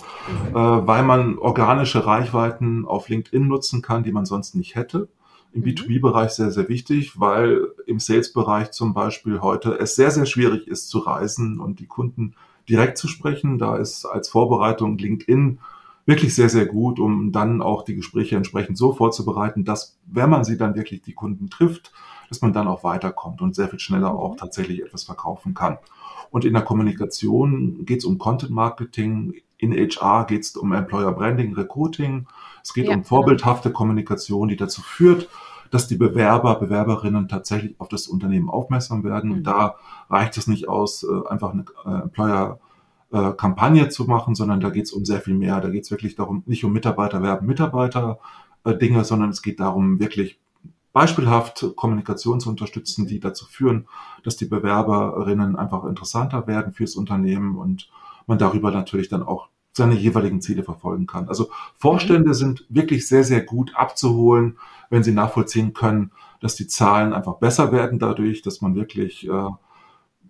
S2: mhm. äh, weil man organische Reichweiten auf LinkedIn nutzen kann, die man sonst nicht hätte. Im mhm. B2B-Bereich sehr, sehr wichtig, weil im Sales-Bereich zum Beispiel heute es sehr, sehr schwierig ist zu reisen und die Kunden direkt zu sprechen. Da ist als Vorbereitung LinkedIn wirklich sehr, sehr gut, um dann auch die Gespräche entsprechend so vorzubereiten, dass, wenn man sie dann wirklich die Kunden trifft, dass man dann auch weiterkommt und sehr viel schneller auch tatsächlich etwas verkaufen kann. Und in der Kommunikation geht es um Content Marketing, in HR geht es um Employer Branding, Recruiting. Es geht ja, um genau. vorbildhafte genau. Kommunikation, die dazu führt, dass die Bewerber, Bewerberinnen tatsächlich auf das Unternehmen aufmerksam werden. Mhm. Und da reicht es nicht aus, äh, einfach eine äh, Employer äh, Kampagne zu machen, sondern da geht es um sehr viel mehr. Da geht es wirklich darum, nicht um Mitarbeiter werben Mitarbeiter Dinge, sondern es geht darum, wirklich beispielhaft Kommunikation zu unterstützen, die dazu führen, dass die Bewerberinnen einfach interessanter werden fürs Unternehmen und man darüber natürlich dann auch seine jeweiligen Ziele verfolgen kann. Also Vorstände mhm. sind wirklich sehr, sehr gut abzuholen, wenn sie nachvollziehen können, dass die Zahlen einfach besser werden dadurch, dass man wirklich äh,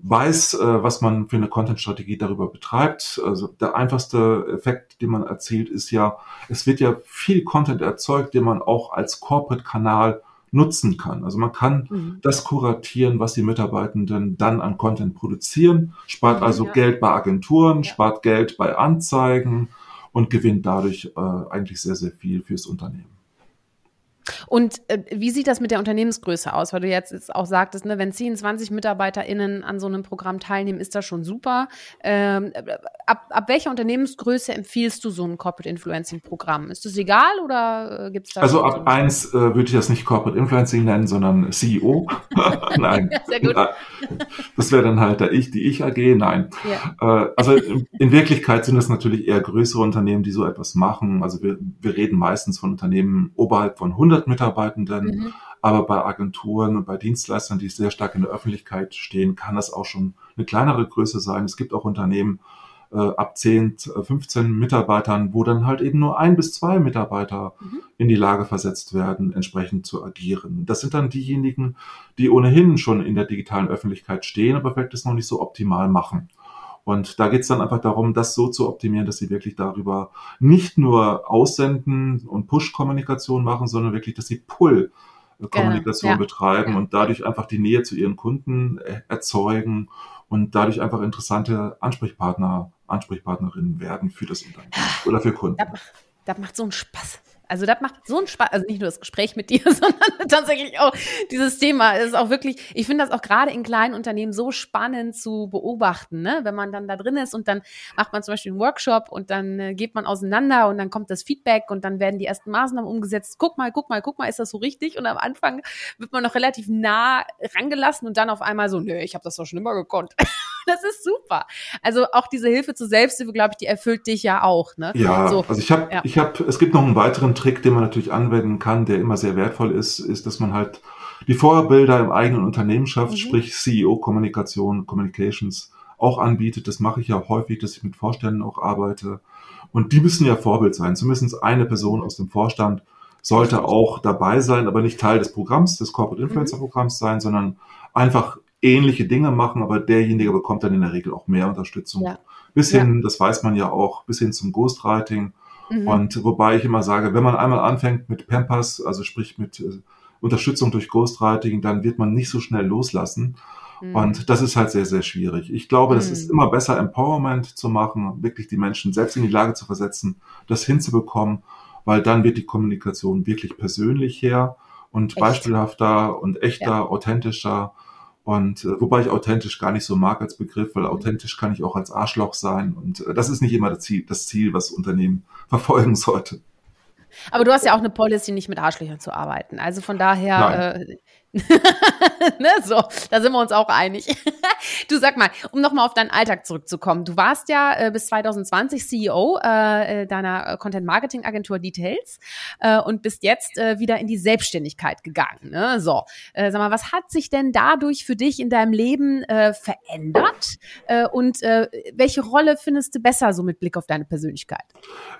S2: weiß, äh, was man für eine Content-Strategie darüber betreibt. Also der einfachste Effekt, den man erzielt, ist ja, es wird ja viel Content erzeugt, den man auch als Corporate-Kanal nutzen kann. Also man kann mhm. das kuratieren, was die Mitarbeitenden dann an Content produzieren, spart also ja. Geld bei Agenturen, ja. spart Geld bei Anzeigen und gewinnt dadurch äh, eigentlich sehr, sehr viel fürs Unternehmen.
S1: Und äh, wie sieht das mit der Unternehmensgröße aus? Weil du jetzt, jetzt auch sagtest, ne, wenn 10, 20 MitarbeiterInnen an so einem Programm teilnehmen, ist das schon super. Ähm, ab, ab welcher Unternehmensgröße empfiehlst du so ein Corporate Influencing Programm? Ist das egal oder äh, gibt es da?
S2: Also ab so eins äh, würde ich das nicht Corporate Influencing nennen, sondern CEO. (laughs) Nein. Sehr gut. Das wäre dann halt der Ich, die Ich AG. Nein. Ja. Äh, also in, Wirklichkeit sind das natürlich eher größere Unternehmen, die so etwas machen. Also wir, wir reden meistens von Unternehmen oberhalb von 100 100 Mitarbeitenden. Mhm. Aber bei Agenturen und bei Dienstleistern, die sehr stark in der Öffentlichkeit stehen, kann das auch schon eine kleinere Größe sein. Es gibt auch Unternehmen äh, ab 10, 15 Mitarbeitern, wo dann halt eben nur ein bis zwei Mitarbeiter mhm. in die Lage versetzt werden, entsprechend zu agieren. Das sind dann diejenigen, die ohnehin schon in der digitalen Öffentlichkeit stehen, aber vielleicht das noch nicht so optimal machen. Und da geht es dann einfach darum, das so zu optimieren, dass sie wirklich darüber nicht nur Aussenden und Push-Kommunikation machen, sondern wirklich, dass sie Pull-Kommunikation ja, betreiben ja. und dadurch einfach die Nähe zu ihren Kunden äh, erzeugen und dadurch einfach interessante Ansprechpartner, Ansprechpartnerinnen werden für das Unternehmen oder für Kunden.
S1: Das, das macht so einen Spaß. Also das macht so einen Spaß, also nicht nur das Gespräch mit (laughs) dir, sondern tatsächlich auch dieses Thema. Es ist auch wirklich, ich finde das auch gerade in kleinen Unternehmen so spannend zu beobachten, ne? wenn man dann da drin ist und dann macht man zum Beispiel einen Workshop und dann äh, geht man auseinander und dann kommt das Feedback und dann werden die ersten Maßnahmen umgesetzt. Guck mal, guck mal, guck mal, ist das so richtig? Und am Anfang wird man noch relativ nah rangelassen und dann auf einmal so, nö, ich habe das doch schon immer gekonnt. (laughs) das ist super. Also auch diese Hilfe zur Selbsthilfe, glaube ich, die erfüllt dich ja auch. Ne?
S2: Ja, so. also ich habe, ja. ich habe, es gibt noch einen weiteren Trick, den man natürlich anwenden kann, der immer sehr wertvoll ist, ist, dass man halt die Vorbilder im eigenen Unternehmen schafft, mhm. sprich CEO-Kommunikation, Communications auch anbietet. Das mache ich ja häufig, dass ich mit Vorständen auch arbeite. Und die müssen ja Vorbild sein. Zumindest eine Person aus dem Vorstand sollte auch dabei sein, aber nicht Teil des Programms, des Corporate Influencer Programms sein, sondern einfach ähnliche Dinge machen, aber derjenige bekommt dann in der Regel auch mehr Unterstützung. Ja. Bis hin, ja. das weiß man ja auch, bis hin zum Ghostwriting. Mhm. Und wobei ich immer sage, wenn man einmal anfängt mit Pampas, also sprich mit äh, Unterstützung durch Ghostwriting, dann wird man nicht so schnell loslassen. Mhm. Und das ist halt sehr, sehr schwierig. Ich glaube, mhm. es ist immer besser, Empowerment zu machen, wirklich die Menschen selbst in die Lage zu versetzen, das hinzubekommen, weil dann wird die Kommunikation wirklich persönlich her und Echt? beispielhafter und echter, ja. authentischer und äh, wobei ich authentisch gar nicht so mag als Begriff, weil authentisch kann ich auch als Arschloch sein. Und äh, das ist nicht immer das Ziel, das Ziel, was Unternehmen (laughs) verfolgen sollte.
S1: Aber du hast ja auch eine Policy, nicht mit Arschlöchern zu arbeiten. Also von daher, äh, (laughs) ne, so, da sind wir uns auch einig. (laughs) du sag mal, um nochmal auf deinen Alltag zurückzukommen. Du warst ja äh, bis 2020 CEO äh, äh, deiner Content Marketing Agentur Details äh, und bist jetzt äh, wieder in die Selbstständigkeit gegangen. Ne? So, äh, sag mal, was hat sich denn dadurch für dich in deinem Leben äh, verändert? Äh, und äh, welche Rolle findest du besser so mit Blick auf deine Persönlichkeit?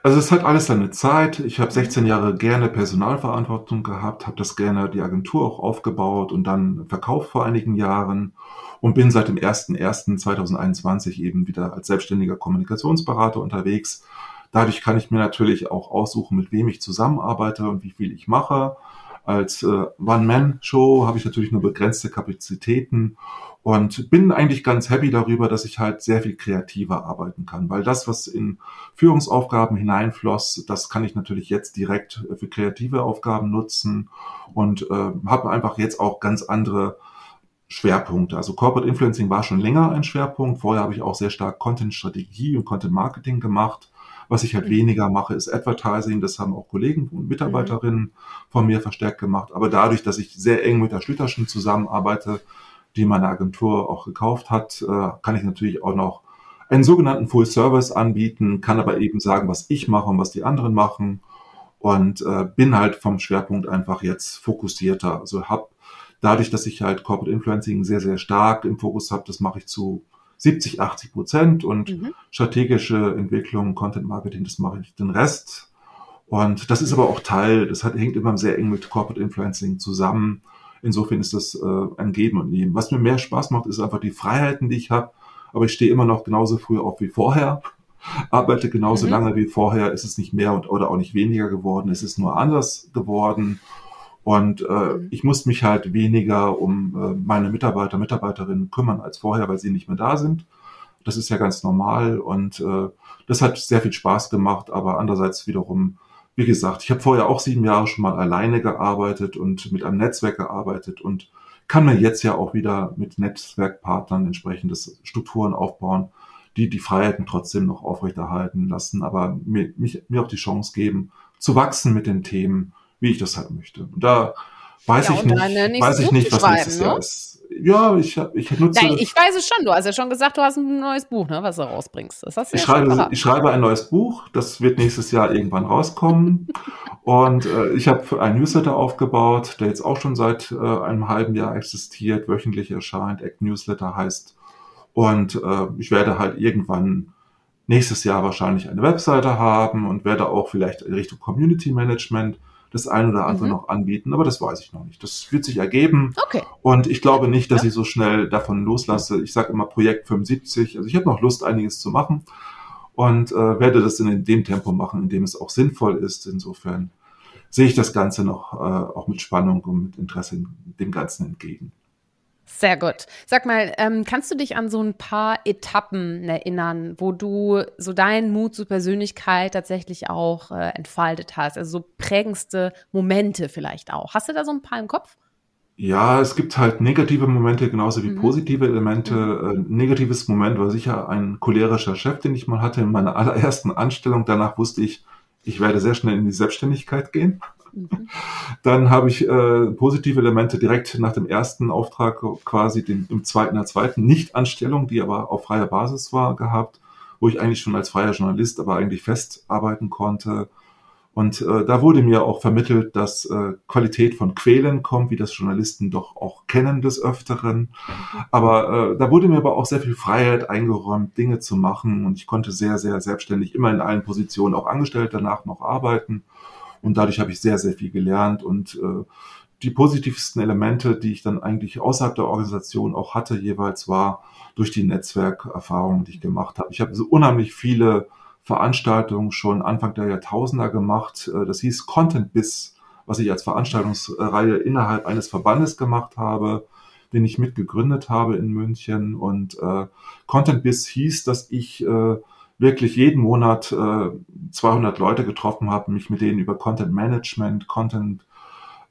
S2: Also es hat alles seine Zeit. Ich habe 16 Jahre gerne Personalverantwortung gehabt, habe das gerne die Agentur auch aufgebaut aufgebaut und dann verkauft vor einigen Jahren und bin seit dem 01.01.2021 eben wieder als selbstständiger Kommunikationsberater unterwegs. Dadurch kann ich mir natürlich auch aussuchen, mit wem ich zusammenarbeite und wie viel ich mache. Als äh, One-Man-Show habe ich natürlich nur begrenzte Kapazitäten und bin eigentlich ganz happy darüber, dass ich halt sehr viel kreativer arbeiten kann, weil das, was in Führungsaufgaben hineinfloss, das kann ich natürlich jetzt direkt für kreative Aufgaben nutzen und äh, habe einfach jetzt auch ganz andere Schwerpunkte. Also Corporate Influencing war schon länger ein Schwerpunkt. Vorher habe ich auch sehr stark Content-Strategie und Content-Marketing gemacht. Was ich halt mhm. weniger mache, ist Advertising. Das haben auch Kollegen und Mitarbeiterinnen mhm. von mir verstärkt gemacht. Aber dadurch, dass ich sehr eng mit der Schlüterschen zusammenarbeite, die meine Agentur auch gekauft hat, äh, kann ich natürlich auch noch einen sogenannten Full Service anbieten, kann aber eben sagen, was ich mache und was die anderen machen und äh, bin halt vom Schwerpunkt einfach jetzt fokussierter. Also habe dadurch, dass ich halt Corporate Influencing sehr, sehr stark im Fokus habe, das mache ich zu 70, 80 Prozent und mhm. strategische Entwicklung, Content Marketing, das mache ich den Rest. Und das ist aber auch Teil, das hat, hängt immer sehr eng mit Corporate Influencing zusammen. Insofern ist das äh, ein Geben und Nehmen. Was mir mehr Spaß macht, ist einfach die Freiheiten, die ich habe. Aber ich stehe immer noch genauso früh auf wie vorher, (laughs) arbeite genauso mhm. lange wie vorher. Es ist nicht mehr und, oder auch nicht weniger geworden. Es ist nur anders geworden. Und äh, mhm. ich muss mich halt weniger um äh, meine Mitarbeiter, Mitarbeiterinnen kümmern als vorher, weil sie nicht mehr da sind. Das ist ja ganz normal und äh, das hat sehr viel Spaß gemacht, aber andererseits wiederum wie gesagt, ich habe vorher auch sieben Jahre schon mal alleine gearbeitet und mit einem Netzwerk gearbeitet und kann mir jetzt ja auch wieder mit Netzwerkpartnern entsprechende Strukturen aufbauen, die die Freiheiten trotzdem noch aufrechterhalten lassen, aber mir, mich, mir auch die Chance geben, zu wachsen mit den Themen, wie ich das halt möchte. Und da weiß ja, ich nicht, weiß ich nicht, was nächstes ne? Jahr ist ja, ich, ich nutze.
S1: Nein, ich weiß es schon. Du hast ja schon gesagt, du hast ein neues Buch, ne, was du rausbringst. Das hast
S2: du ich, ja schreibe, ich schreibe ein neues Buch. Das wird nächstes Jahr irgendwann rauskommen. (laughs) und äh, ich habe einen Newsletter aufgebaut, der jetzt auch schon seit äh, einem halben Jahr existiert, wöchentlich erscheint. Act Newsletter heißt. Und äh, ich werde halt irgendwann nächstes Jahr wahrscheinlich eine Webseite haben und werde auch vielleicht in Richtung Community Management das ein oder andere mhm. noch anbieten, aber das weiß ich noch nicht. Das wird sich ergeben.
S1: Okay.
S2: Und ich glaube nicht, dass ja. ich so schnell davon loslasse. Ich sage immer Projekt 75. Also ich habe noch Lust, einiges zu machen und äh, werde das in dem Tempo machen, in dem es auch sinnvoll ist. Insofern sehe ich das Ganze noch äh, auch mit Spannung und mit Interesse dem Ganzen entgegen.
S1: Sehr gut. Sag mal, ähm, kannst du dich an so ein paar Etappen erinnern, wo du so deinen Mut zur Persönlichkeit tatsächlich auch äh, entfaltet hast? Also so prägendste Momente vielleicht auch. Hast du da so ein paar im Kopf?
S2: Ja, es gibt halt negative Momente genauso wie mhm. positive Elemente. Mhm. Äh, negatives Moment war sicher ein cholerischer Chef, den ich mal hatte in meiner (laughs) allerersten Anstellung. Danach wusste ich, ich werde sehr schnell in die Selbstständigkeit gehen. Mhm. Dann habe ich äh, positive Elemente direkt nach dem ersten Auftrag quasi den, im zweiten, der zweiten Nicht-Anstellung, die aber auf freier Basis war, gehabt, wo ich eigentlich schon als freier Journalist aber eigentlich fest arbeiten konnte. Und äh, da wurde mir auch vermittelt, dass äh, Qualität von Quälen kommt, wie das Journalisten doch auch kennen des Öfteren. Aber äh, da wurde mir aber auch sehr viel Freiheit eingeräumt, Dinge zu machen. Und ich konnte sehr, sehr selbstständig immer in allen Positionen auch angestellt danach noch arbeiten. Und dadurch habe ich sehr, sehr viel gelernt und äh, die positivsten Elemente, die ich dann eigentlich außerhalb der Organisation auch hatte, jeweils war durch die Netzwerkerfahrungen, die ich gemacht habe. Ich habe so unheimlich viele Veranstaltungen schon Anfang der Jahrtausender gemacht. Äh, das hieß Content Biz, was ich als Veranstaltungsreihe innerhalb eines Verbandes gemacht habe, den ich mitgegründet habe in München. Und äh, Content Biz hieß, dass ich äh, wirklich jeden Monat äh, 200 Leute getroffen habe, mich mit denen über Content Management, Content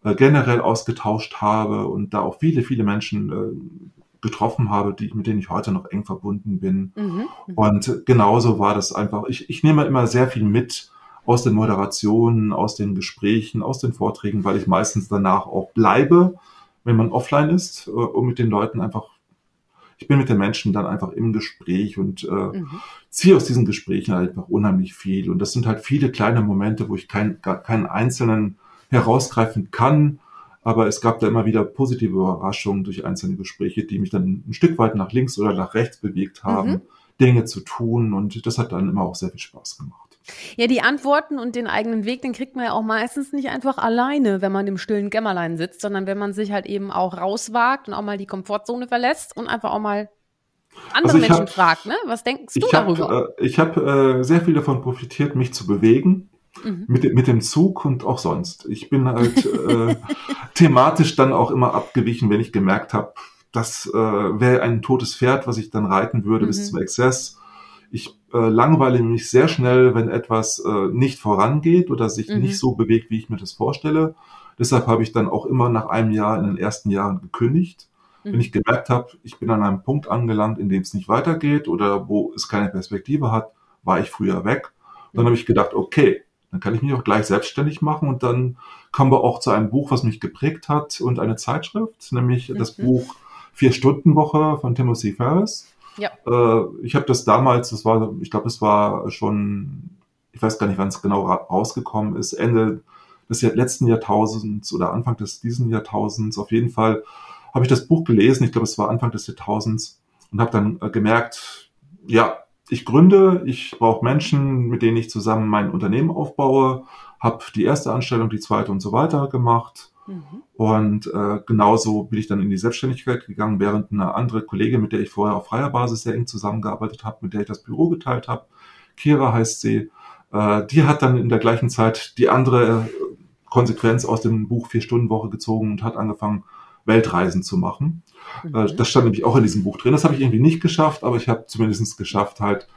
S2: äh, generell ausgetauscht habe und da auch viele, viele Menschen äh, getroffen habe, die, mit denen ich heute noch eng verbunden bin. Mhm. Und genauso war das einfach. Ich, ich nehme immer sehr viel mit aus den Moderationen, aus den Gesprächen, aus den Vorträgen, weil ich meistens danach auch bleibe, wenn man offline ist, äh, um mit den Leuten einfach ich bin mit den Menschen dann einfach im Gespräch und äh, mhm. ziehe aus diesen Gesprächen halt einfach unheimlich viel. Und das sind halt viele kleine Momente, wo ich kein, gar keinen einzelnen herausgreifen kann. Aber es gab da immer wieder positive Überraschungen durch einzelne Gespräche, die mich dann ein Stück weit nach links oder nach rechts bewegt haben, mhm. Dinge zu tun und das hat dann immer auch sehr viel Spaß gemacht.
S1: Ja, die Antworten und den eigenen Weg, den kriegt man ja auch meistens nicht einfach alleine, wenn man im stillen Kämmerlein sitzt, sondern wenn man sich halt eben auch rauswagt und auch mal die Komfortzone verlässt und einfach auch mal andere also Menschen hab, fragt. Ne? Was denkst du darüber?
S2: Hab, äh, ich habe äh, sehr viel davon profitiert, mich zu bewegen. Mhm. Mit, mit dem Zug und auch sonst. Ich bin halt äh, (laughs) thematisch dann auch immer abgewichen, wenn ich gemerkt habe, das äh, wäre ein totes Pferd, was ich dann reiten würde mhm. bis zum Exzess. Ich äh, langweile mich sehr schnell, wenn etwas äh, nicht vorangeht oder sich mhm. nicht so bewegt, wie ich mir das vorstelle. Deshalb habe ich dann auch immer nach einem Jahr in den ersten Jahren gekündigt. Mhm. Wenn ich gemerkt habe, ich bin an einem Punkt angelangt, in dem es nicht weitergeht oder wo es keine Perspektive hat, war ich früher weg. Dann habe ich gedacht, okay, dann kann ich mich auch gleich selbstständig machen und dann kommen wir auch zu einem Buch, was mich geprägt hat und eine Zeitschrift, nämlich mhm. das Buch Vier-Stunden-Woche von Timothy Ferris. Ja. Äh, ich habe das damals, das war, ich glaube, es war schon, ich weiß gar nicht, wann es genau ra rausgekommen ist, Ende des letzten Jahrtausends oder Anfang des diesen Jahrtausends. Auf jeden Fall habe ich das Buch gelesen, ich glaube, es war Anfang des Jahrtausends und habe dann äh, gemerkt, ja, ich gründe, ich brauche Menschen, mit denen ich zusammen mein Unternehmen aufbaue, habe die erste Anstellung, die zweite und so weiter gemacht. Mhm. Und äh, genauso bin ich dann in die Selbstständigkeit gegangen, während eine andere Kollegin, mit der ich vorher auf freier Basis sehr eng zusammengearbeitet habe, mit der ich das Büro geteilt habe, Kira heißt sie, äh, die hat dann in der gleichen Zeit die andere Konsequenz aus dem Buch Vier-Stunden-Woche gezogen und hat angefangen, Weltreisen zu machen. Mhm. Äh, das stand nämlich auch in diesem Buch drin. Das habe ich irgendwie nicht geschafft, aber ich habe zumindest geschafft, halt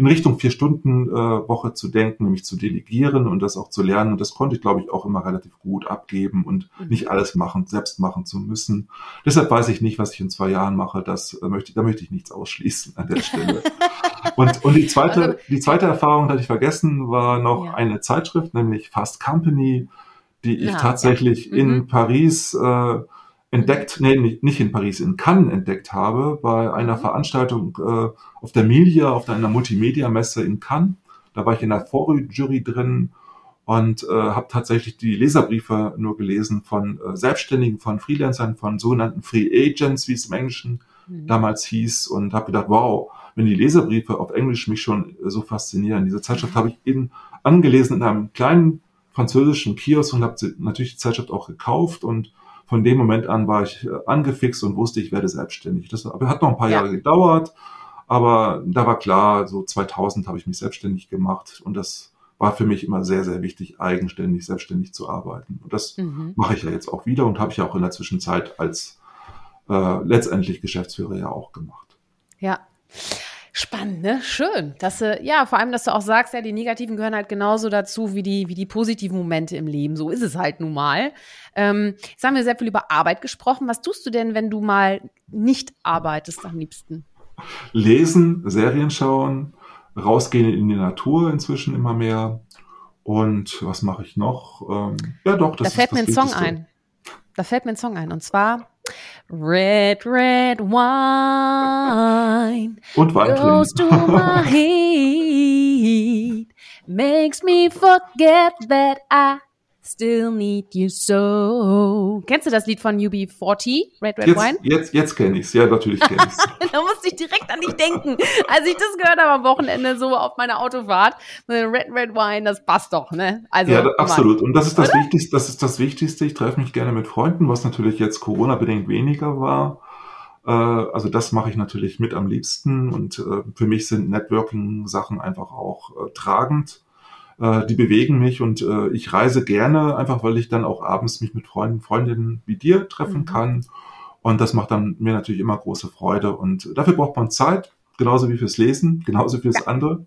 S2: in Richtung vier Stunden äh, Woche zu denken, nämlich zu delegieren und das auch zu lernen. Und das konnte ich, glaube ich, auch immer relativ gut abgeben und mhm. nicht alles machen, selbst machen zu müssen. Deshalb weiß ich nicht, was ich in zwei Jahren mache. Das äh, möchte, da möchte ich nichts ausschließen an der Stelle. (laughs) und, und die zweite, also die zweite Erfahrung, die hatte ich vergessen, war noch ja. eine Zeitschrift, nämlich Fast Company, die ich ja, tatsächlich ja. in mhm. Paris äh, entdeckt, nee, nicht in Paris, in Cannes entdeckt habe, bei einer mhm. Veranstaltung äh, auf der Milia, auf einer Multimedia-Messe in Cannes. Da war ich in der Vorjury drin und äh, habe tatsächlich die Leserbriefe nur gelesen von äh, Selbstständigen, von Freelancern, von sogenannten Free Agents, wie es im Englischen mhm. damals hieß und habe gedacht, wow, wenn die Leserbriefe auf Englisch mich schon äh, so faszinieren. Diese Zeitschrift habe ich eben angelesen in einem kleinen französischen Kiosk und habe natürlich die Zeitschrift auch gekauft und von dem Moment an war ich äh, angefixt und wusste, ich werde selbstständig. Das hat noch ein paar ja. Jahre gedauert, aber da war klar, so 2000 habe ich mich selbstständig gemacht und das war für mich immer sehr, sehr wichtig, eigenständig, selbstständig zu arbeiten. Und das mhm. mache ich ja jetzt auch wieder und habe ich ja auch in der Zwischenzeit als äh, letztendlich Geschäftsführer ja auch gemacht.
S1: Ja. Spannend, ne? Schön. Dass du, ja, vor allem, dass du auch sagst, ja, die negativen gehören halt genauso dazu wie die, wie die positiven Momente im Leben. So ist es halt nun mal. Ähm, jetzt haben wir sehr viel über Arbeit gesprochen. Was tust du denn, wenn du mal nicht arbeitest am liebsten?
S2: Lesen, Serien schauen, rausgehen in die Natur inzwischen immer mehr. Und was mache ich noch? Ähm, ja, doch,
S1: das Da fällt mir ein Song ein. Da fällt mir ein Song ein. Und zwar Red, red wine.
S2: Und
S1: goes to my (laughs) head. Makes me forget that I Still need you so. Kennst du das Lied von UB40,
S2: Red Red jetzt, Wine? Jetzt, jetzt kenne ich's. Ja, natürlich kenne ich's. (laughs)
S1: da musste ich direkt an dich denken. Als ich das gehört habe am Wochenende so auf meiner Autofahrt, Red Red Wine, das passt doch, ne?
S2: Also, ja, absolut. Und das ist das Oder? Wichtigste, das ist das Wichtigste. Ich treffe mich gerne mit Freunden, was natürlich jetzt Corona-bedingt weniger war. Äh, also das mache ich natürlich mit am liebsten und äh, für mich sind Networking-Sachen einfach auch äh, tragend äh, die bewegen mich und äh, ich reise gerne, einfach weil ich dann auch abends mich mit Freunden, Freundinnen wie dir treffen mhm. kann. Und das macht dann mir natürlich immer große Freude. Und dafür braucht man Zeit, genauso wie fürs Lesen, (laughs) genauso fürs ja. andere.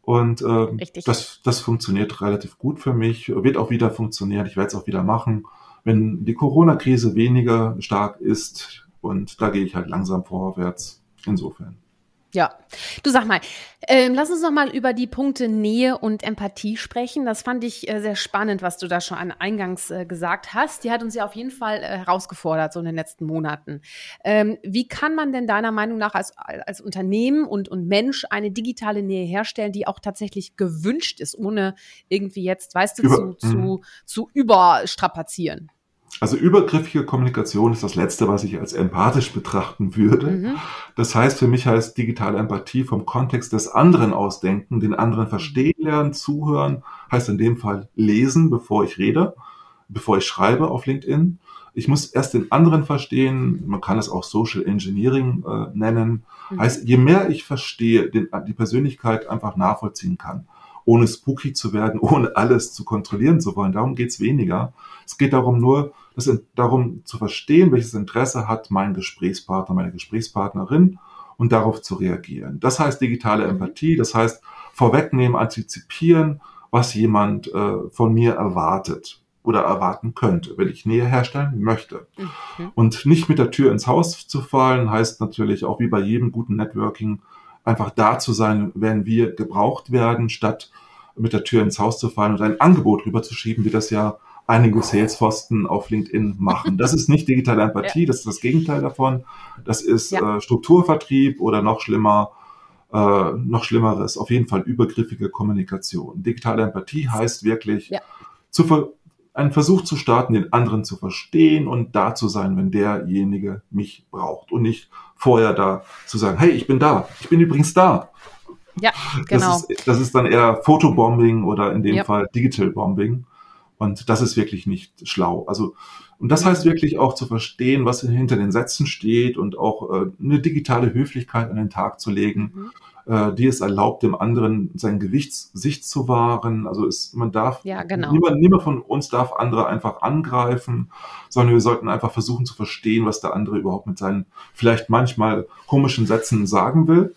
S2: Und ähm, das, das funktioniert relativ gut für mich, wird auch wieder funktionieren. Ich werde es auch wieder machen, wenn die Corona-Krise weniger stark ist. Und da gehe ich halt langsam vorwärts. Insofern.
S1: Ja, du sag mal, ähm, lass uns noch mal über die Punkte Nähe und Empathie sprechen. Das fand ich äh, sehr spannend, was du da schon an eingangs äh, gesagt hast. Die hat uns ja auf jeden Fall äh, herausgefordert, so in den letzten Monaten. Ähm, wie kann man denn deiner Meinung nach als, als Unternehmen und, und Mensch eine digitale Nähe herstellen, die auch tatsächlich gewünscht ist, ohne irgendwie jetzt, weißt du, über, zu, zu, mhm. zu überstrapazieren?
S2: Also übergriffige Kommunikation ist das Letzte, was ich als empathisch betrachten würde. Mhm. Das heißt, für mich heißt digitale Empathie vom Kontext des anderen ausdenken, den anderen verstehen lernen, zuhören, heißt in dem Fall lesen, bevor ich rede, bevor ich schreibe auf LinkedIn. Ich muss erst den anderen verstehen, man kann es auch Social Engineering äh, nennen. Mhm. Heißt, je mehr ich verstehe, den, die Persönlichkeit einfach nachvollziehen kann, ohne spooky zu werden, (laughs) ohne alles zu kontrollieren zu wollen. Darum geht's weniger. Es geht darum nur, das darum zu verstehen, welches Interesse hat mein Gesprächspartner, meine Gesprächspartnerin und darauf zu reagieren. Das heißt digitale mhm. Empathie, das heißt vorwegnehmen, antizipieren, was jemand äh, von mir erwartet oder erwarten könnte, wenn ich Nähe herstellen möchte. Mhm. Und nicht mit der Tür ins Haus zu fallen, heißt natürlich auch wie bei jedem guten Networking einfach da zu sein, wenn wir gebraucht werden, statt mit der Tür ins Haus zu fallen und ein Angebot rüberzuschieben, wie das ja einige Salesforsten auf LinkedIn machen. Das ist nicht digitale Empathie, ja. das ist das Gegenteil davon. Das ist ja. äh, Strukturvertrieb oder noch schlimmer, äh, noch schlimmeres, auf jeden Fall übergriffige Kommunikation. Digitale Empathie heißt wirklich ja. zu ver einen Versuch zu starten, den anderen zu verstehen und da zu sein, wenn derjenige mich braucht und nicht vorher da zu sagen, hey, ich bin da, ich bin übrigens da.
S1: Ja, genau.
S2: Das ist, das ist dann eher Fotobombing oder in dem ja. Fall Digital Bombing. Und das ist wirklich nicht schlau. Also, und das heißt wirklich auch zu verstehen, was hinter den Sätzen steht und auch äh, eine digitale Höflichkeit an den Tag zu legen. Mhm die es erlaubt, dem anderen sein Gewicht sich zu wahren. Also es, man darf,
S1: ja, genau.
S2: niemand, niemand von uns darf andere einfach angreifen, sondern wir sollten einfach versuchen zu verstehen, was der andere überhaupt mit seinen vielleicht manchmal komischen Sätzen sagen will.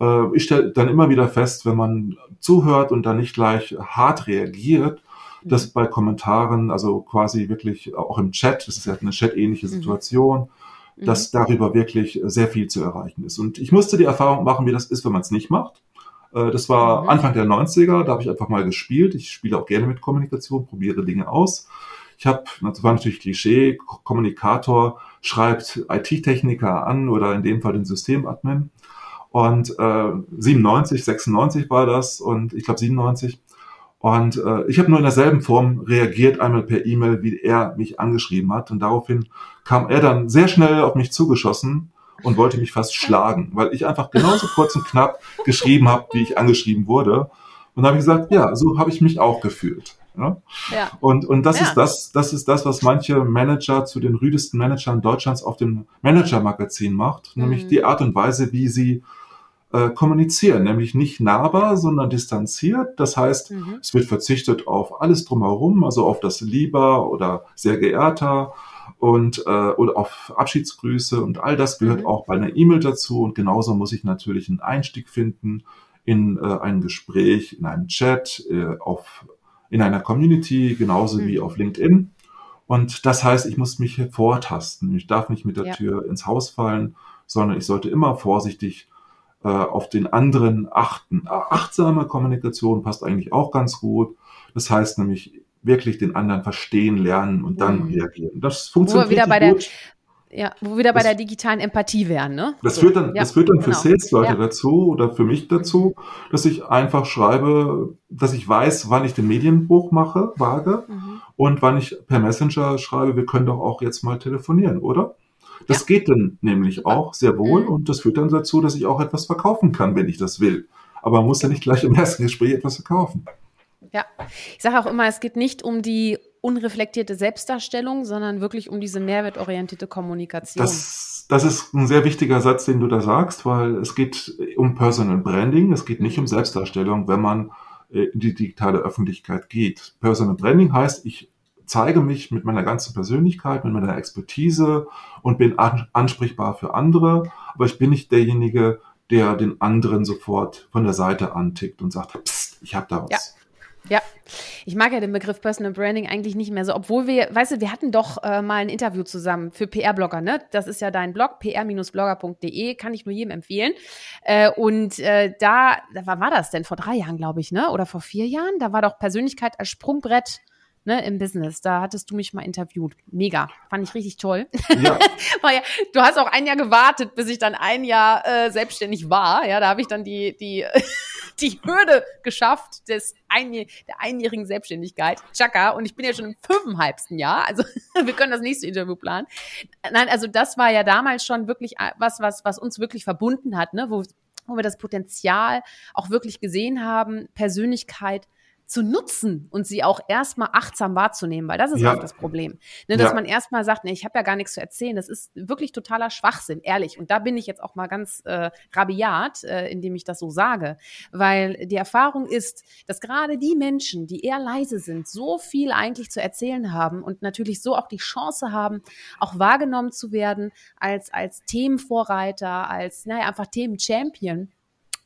S2: Äh, ich stelle dann immer wieder fest, wenn man zuhört und dann nicht gleich hart reagiert, dass bei Kommentaren, also quasi wirklich auch im Chat, das ist ja eine chat-ähnliche mhm. Situation, mhm dass mhm. darüber wirklich sehr viel zu erreichen ist. Und ich musste die Erfahrung machen, wie das ist, wenn man es nicht macht. Äh, das war mhm. Anfang der 90er, da habe ich einfach mal gespielt. Ich spiele auch gerne mit Kommunikation, probiere Dinge aus. Ich habe, das war natürlich Klischee, Kommunikator schreibt IT-Techniker an oder in dem Fall den Systemadmin. Und äh, 97, 96 war das und ich glaube 97 und äh, ich habe nur in derselben Form reagiert, einmal per E-Mail, wie er mich angeschrieben hat. Und daraufhin kam er dann sehr schnell auf mich zugeschossen und wollte mich fast schlagen, weil ich einfach genauso kurz und knapp geschrieben habe, wie ich angeschrieben wurde. Und habe ich gesagt, ja, so habe ich mich auch gefühlt. Ja? ja. Und, und das ja. ist das, das ist das, was manche Manager zu den rüdesten Managern Deutschlands auf dem Manager-Magazin macht, mhm. nämlich die Art und Weise, wie sie äh, kommunizieren, nämlich nicht nahbar, sondern distanziert. Das heißt, mhm. es wird verzichtet auf alles drumherum, also auf das Lieber oder sehr geehrter und äh, oder auf Abschiedsgrüße und all das gehört mhm. auch bei einer E-Mail dazu und genauso muss ich natürlich einen Einstieg finden in äh, ein Gespräch, in einem Chat, äh, auf in einer Community, genauso mhm. wie auf LinkedIn. Und das heißt, ich muss mich vortasten. Ich darf nicht mit der ja. Tür ins Haus fallen, sondern ich sollte immer vorsichtig äh, auf den anderen achten. Achtsame Kommunikation passt eigentlich auch ganz gut. Das heißt nämlich wirklich den anderen verstehen, lernen und dann mhm. reagieren. Das funktioniert
S1: wo wir wieder bei gut. Der, ja, wo wir wieder bei das, der digitalen Empathie wären, ne?
S2: Das führt dann, ja, das führt dann für genau. Sales-Leute ja. dazu oder für mich dazu, dass ich einfach schreibe, dass ich weiß, wann ich den Medienbruch mache, wage mhm. und wann ich per Messenger schreibe, wir können doch auch jetzt mal telefonieren, oder? Das ja. geht dann nämlich auch sehr wohl mhm. und das führt dann dazu, dass ich auch etwas verkaufen kann, wenn ich das will. Aber man muss ja nicht gleich im ersten Gespräch etwas verkaufen.
S1: Ja, ich sage auch immer, es geht nicht um die unreflektierte Selbstdarstellung, sondern wirklich um diese mehrwertorientierte Kommunikation.
S2: Das, das ist ein sehr wichtiger Satz, den du da sagst, weil es geht um Personal Branding, es geht nicht um mhm. Selbstdarstellung, wenn man äh, in die digitale Öffentlichkeit geht. Personal Branding heißt, ich zeige mich mit meiner ganzen Persönlichkeit, mit meiner Expertise und bin ansprechbar für andere, aber ich bin nicht derjenige, der den anderen sofort von der Seite antickt und sagt, Psst, ich habe da was.
S1: Ja. Ja, ich mag ja den Begriff Personal Branding eigentlich nicht mehr so, obwohl wir, weißt du, wir hatten doch äh, mal ein Interview zusammen für PR-Blogger, ne? Das ist ja dein Blog, pr-blogger.de, kann ich nur jedem empfehlen. Äh, und äh, da, wann war das denn? Vor drei Jahren, glaube ich, ne? Oder vor vier Jahren? Da war doch Persönlichkeit als Sprungbrett ne, im Business. Da hattest du mich mal interviewt. Mega. Fand ich richtig toll. (laughs) Ja. du hast auch ein Jahr gewartet, bis ich dann ein Jahr äh, selbstständig war. Ja, da habe ich dann die, die (laughs) die Hürde geschafft des ein, der einjährigen Selbstständigkeit. Chaka. Und ich bin ja schon im fünfeinhalbsten Jahr. Also (laughs) wir können das nächste Interview planen. Nein, also das war ja damals schon wirklich was, was, was uns wirklich verbunden hat, ne? wo, wo wir das Potenzial auch wirklich gesehen haben, Persönlichkeit zu nutzen und sie auch erstmal achtsam wahrzunehmen, weil das ist ja. auch das Problem. Ne, dass ja. man erstmal sagt, nee, ich habe ja gar nichts zu erzählen, das ist wirklich totaler Schwachsinn, ehrlich. Und da bin ich jetzt auch mal ganz äh, rabiat, äh, indem ich das so sage, weil die Erfahrung ist, dass gerade die Menschen, die eher leise sind, so viel eigentlich zu erzählen haben und natürlich so auch die Chance haben, auch wahrgenommen zu werden als, als Themenvorreiter, als, naja, einfach Themen-Champion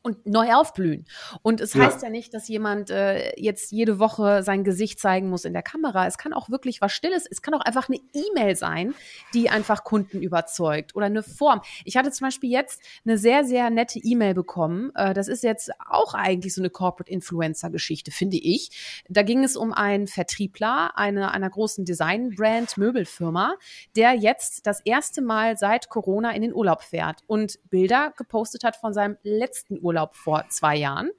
S1: und neu aufblühen. Und es ja. heißt ja nicht, dass jemand äh, jetzt jede Woche sein Gesicht zeigen muss in der Kamera. Es kann auch wirklich was Stilles, es kann auch einfach eine E-Mail sein, die einfach Kunden überzeugt oder eine Form. Ich hatte zum Beispiel jetzt eine sehr, sehr nette E-Mail bekommen. Äh, das ist jetzt auch eigentlich so eine Corporate Influencer-Geschichte, finde ich. Da ging es um einen Vertriebler einer, einer großen Design-Brand, Möbelfirma, der jetzt das erste Mal seit Corona in den Urlaub fährt und Bilder gepostet hat von seinem letzten Urlaub Urlaub vor zwei Jahren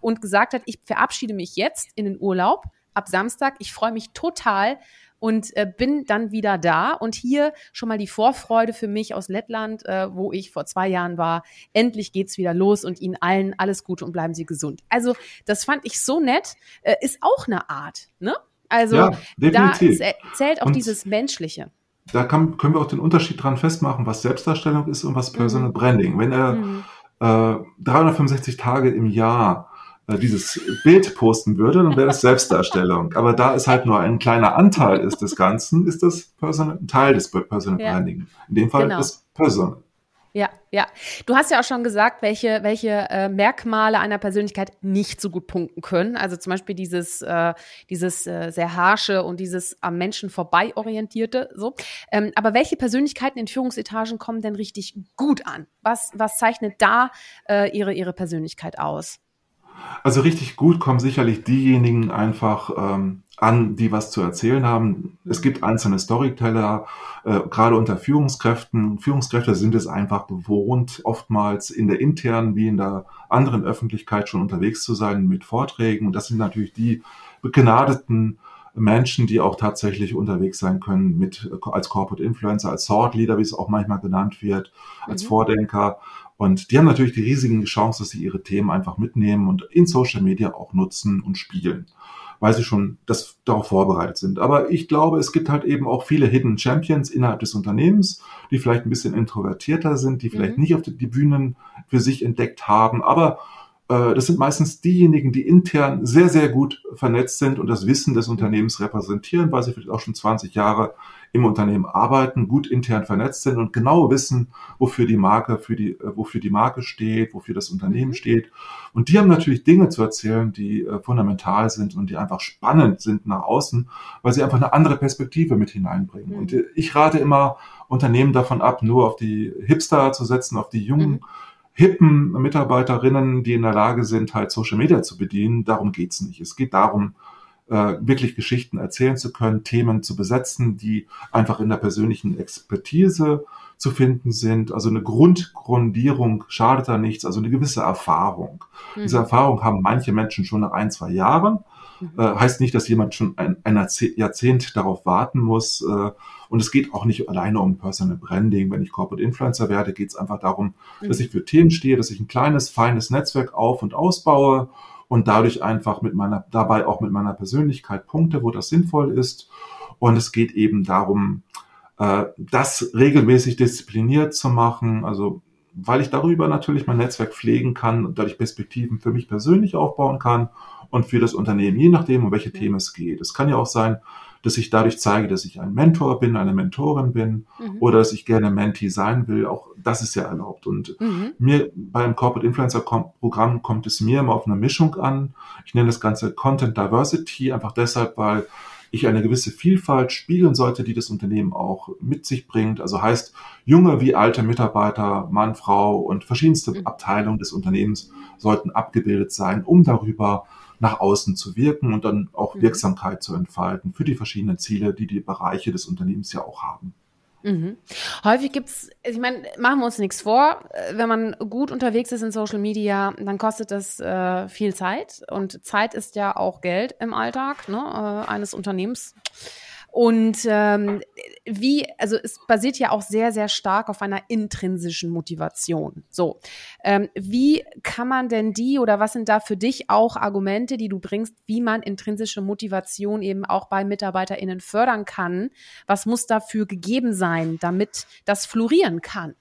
S1: und gesagt hat, ich verabschiede mich jetzt in den Urlaub ab Samstag. Ich freue mich total und äh, bin dann wieder da. Und hier schon mal die Vorfreude für mich aus Lettland, äh, wo ich vor zwei Jahren war. Endlich geht's wieder los und Ihnen allen alles Gute und bleiben Sie gesund. Also das fand ich so nett. Äh, ist auch eine Art, ne? Also ja, da zählt auch und dieses Menschliche
S2: da kann, können wir auch den Unterschied dran festmachen, was Selbstdarstellung ist und was Personal mhm. Branding. Wenn er mhm äh, 365 Tage im Jahr äh, dieses Bild posten würde, dann wäre das Selbstdarstellung. Aber da es halt nur ein kleiner Anteil ist des Ganzen, ist das Personal, ein Teil des Personal ja. Branding. In dem Fall genau. das Personal.
S1: Ja, ja. Du hast ja auch schon gesagt, welche, welche äh, Merkmale einer Persönlichkeit nicht so gut punkten können. Also zum Beispiel dieses, äh, dieses äh, sehr harsche und dieses am Menschen vorbei orientierte. So. Ähm, aber welche Persönlichkeiten in Führungsetagen kommen denn richtig gut an? Was, was zeichnet da äh, ihre, ihre Persönlichkeit aus?
S2: Also richtig gut kommen sicherlich diejenigen einfach ähm, an, die was zu erzählen haben. Es gibt einzelne Storyteller, äh, gerade unter Führungskräften. Führungskräfte sind es einfach gewohnt, oftmals in der internen wie in der anderen Öffentlichkeit schon unterwegs zu sein mit Vorträgen. Und das sind natürlich die begnadeten Menschen, die auch tatsächlich unterwegs sein können mit als Corporate Influencer, als Thought Leader, wie es auch manchmal genannt wird, als mhm. Vordenker. Und die haben natürlich die riesigen Chance, dass sie ihre Themen einfach mitnehmen und in Social Media auch nutzen und spielen weil sie schon das, darauf vorbereitet sind. Aber ich glaube, es gibt halt eben auch viele Hidden Champions innerhalb des Unternehmens, die vielleicht ein bisschen introvertierter sind, die vielleicht mhm. nicht auf die, die Bühnen für sich entdeckt haben, aber das sind meistens diejenigen, die intern sehr, sehr gut vernetzt sind und das Wissen des Unternehmens repräsentieren, weil sie vielleicht auch schon 20 Jahre im Unternehmen arbeiten, gut intern vernetzt sind und genau wissen, wofür die Marke, für die, äh, wofür die Marke steht, wofür das Unternehmen mhm. steht. Und die haben natürlich Dinge zu erzählen, die äh, fundamental sind und die einfach spannend sind nach außen, weil sie einfach eine andere Perspektive mit hineinbringen. Mhm. Und ich rate immer Unternehmen davon ab, nur auf die Hipster zu setzen, auf die jungen mhm hippen Mitarbeiterinnen, die in der Lage sind, halt Social Media zu bedienen. Darum geht's nicht. Es geht darum, äh, wirklich Geschichten erzählen zu können, Themen zu besetzen, die einfach in der persönlichen Expertise zu finden sind. Also eine Grundgrundierung schadet da nichts, also eine gewisse Erfahrung. Mhm. Diese Erfahrung haben manche Menschen schon nach ein, zwei Jahren. Mhm. Äh, heißt nicht, dass jemand schon ein, ein Jahrzehnt darauf warten muss. Und es geht auch nicht alleine um Personal Branding. Wenn ich Corporate Influencer werde, geht es einfach darum, mhm. dass ich für Themen stehe, dass ich ein kleines, feines Netzwerk auf- und ausbaue und dadurch einfach mit meiner, dabei auch mit meiner Persönlichkeit punkte, wo das sinnvoll ist. Und es geht eben darum, äh, das regelmäßig diszipliniert zu machen. Also weil ich darüber natürlich mein Netzwerk pflegen kann und dadurch Perspektiven für mich persönlich aufbauen kann und für das Unternehmen, je nachdem, um welche Themen es geht. Es kann ja auch sein, dass ich dadurch zeige, dass ich ein Mentor bin, eine Mentorin bin mhm. oder dass ich gerne Mentee sein will. Auch das ist ja erlaubt. Und mhm. mir beim Corporate Influencer Programm kommt es mir immer auf eine Mischung an. Ich nenne das Ganze Content Diversity, einfach deshalb, weil ich eine gewisse Vielfalt spiegeln sollte, die das Unternehmen auch mit sich bringt. Also heißt, junge wie alte Mitarbeiter, Mann, Frau und verschiedenste mhm. Abteilungen des Unternehmens sollten abgebildet sein, um darüber nach außen zu wirken und dann auch mhm. Wirksamkeit zu entfalten für die verschiedenen Ziele, die die Bereiche des Unternehmens ja auch haben.
S1: Mhm. Häufig gibt's, ich meine, machen wir uns nichts vor, wenn man gut unterwegs ist in Social Media, dann kostet das äh, viel Zeit und Zeit ist ja auch Geld im Alltag ne, äh, eines Unternehmens. Und ähm, wie, also es basiert ja auch sehr, sehr stark auf einer intrinsischen Motivation. So, ähm, wie kann man denn die oder was sind da für dich auch Argumente, die du bringst, wie man intrinsische Motivation eben auch bei MitarbeiterInnen fördern kann? Was muss dafür gegeben sein, damit das florieren kann?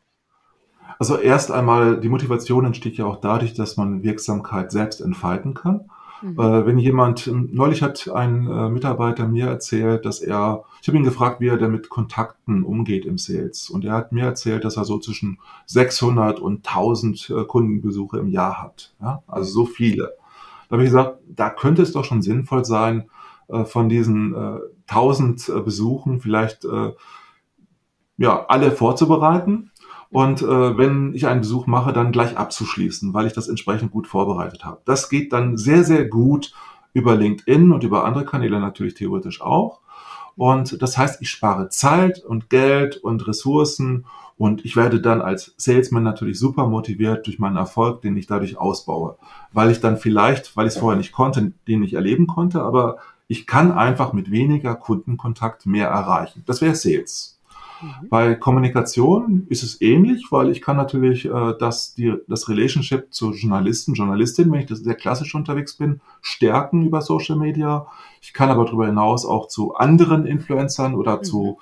S2: Also erst einmal, die Motivation entsteht ja auch dadurch, dass man Wirksamkeit selbst entfalten kann. Mhm. Äh, wenn jemand, neulich hat ein äh, Mitarbeiter mir erzählt, dass er, ich habe ihn gefragt, wie er denn mit Kontakten umgeht im Sales. Und er hat mir erzählt, dass er so zwischen 600 und 1000 äh, Kundenbesuche im Jahr hat. Ja? Also so viele. Da habe ich gesagt, da könnte es doch schon sinnvoll sein, äh, von diesen äh, 1000 äh, Besuchen vielleicht äh, ja, alle vorzubereiten und äh, wenn ich einen Besuch mache, dann gleich abzuschließen, weil ich das entsprechend gut vorbereitet habe. Das geht dann sehr, sehr gut über LinkedIn und über andere Kanäle natürlich theoretisch auch. Und das heißt, ich spare Zeit und Geld und Ressourcen und ich werde dann als Salesman natürlich super motiviert durch meinen Erfolg, den ich dadurch ausbaue, weil ich dann vielleicht, weil ich es vorher nicht konnte, den nicht erleben konnte, aber ich kann einfach mit weniger Kundenkontakt mehr erreichen. Das wäre Sales. Mhm. Bei Kommunikation ist es ähnlich, weil ich kann natürlich äh, das, die, das Relationship zu Journalisten, Journalistin, wenn ich das sehr klassisch unterwegs bin, stärken über Social Media. Ich kann aber darüber hinaus auch zu anderen Influencern oder mhm. zu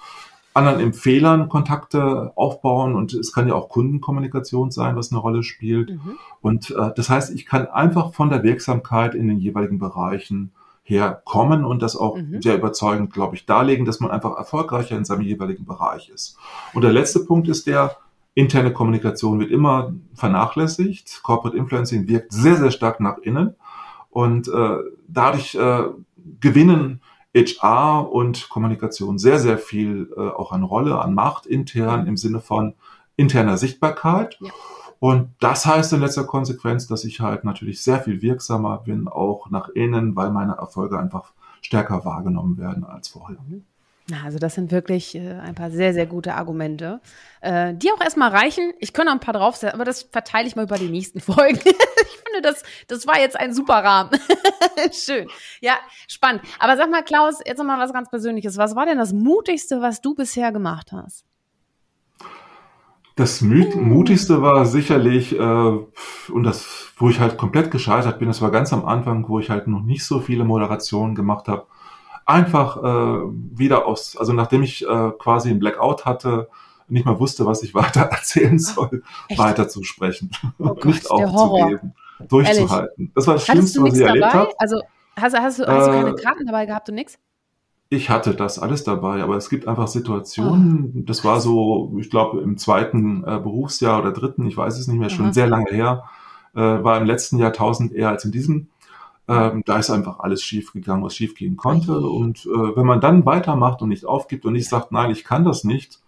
S2: anderen Empfehlern Kontakte aufbauen und es kann ja auch Kundenkommunikation sein, was eine Rolle spielt. Mhm. Und äh, das heißt, ich kann einfach von der Wirksamkeit in den jeweiligen Bereichen herkommen und das auch mhm. sehr überzeugend, glaube ich, darlegen, dass man einfach erfolgreicher in seinem jeweiligen Bereich ist. Und der letzte Punkt ist der, interne Kommunikation wird immer vernachlässigt. Corporate Influencing wirkt sehr, sehr stark nach innen und äh, dadurch äh, gewinnen HR und Kommunikation sehr, sehr viel äh, auch an Rolle, an Macht intern im Sinne von interner Sichtbarkeit. Ja. Und das heißt in letzter Konsequenz, dass ich halt natürlich sehr viel wirksamer bin, auch nach innen, weil meine Erfolge einfach stärker wahrgenommen werden als vorher. Mhm.
S1: Also das sind wirklich äh, ein paar sehr, sehr gute Argumente, äh, die auch erstmal reichen. Ich könnte noch ein paar draufsetzen, aber das verteile ich mal über die nächsten (laughs) Folgen. ich finde, das, das war jetzt ein super Rahmen. (laughs) Schön. Ja, spannend. Aber sag mal, Klaus, jetzt noch mal was ganz Persönliches. Was war denn das Mutigste, was du bisher gemacht hast?
S2: Das mutigste war sicherlich, äh, und das, wo ich halt komplett gescheitert bin, das war ganz am Anfang, wo ich halt noch nicht so viele Moderationen gemacht habe. Einfach äh, wieder aus, also nachdem ich äh, quasi einen Blackout hatte, nicht mal wusste, was ich (laughs) weiter erzählen soll, Echt? weiter zu sprechen oh (laughs) nicht aufzugeben, durchzuhalten. Ehrlich? Das war das Schlimmste, was ich erlebt habe.
S1: Also hast, hast, du, hast du keine äh, Karten dabei gehabt und nichts?
S2: Ich hatte das alles dabei, aber es gibt einfach Situationen, oh. das war so, ich glaube, im zweiten äh, Berufsjahr oder dritten, ich weiß es nicht mehr, schon Aha. sehr lange her, äh, war im letzten Jahrtausend eher als in diesem. Ähm, da ist einfach alles schief gegangen, was schief gehen konnte. Und äh, wenn man dann weitermacht und nicht aufgibt und nicht sagt, nein, ich kann das nicht,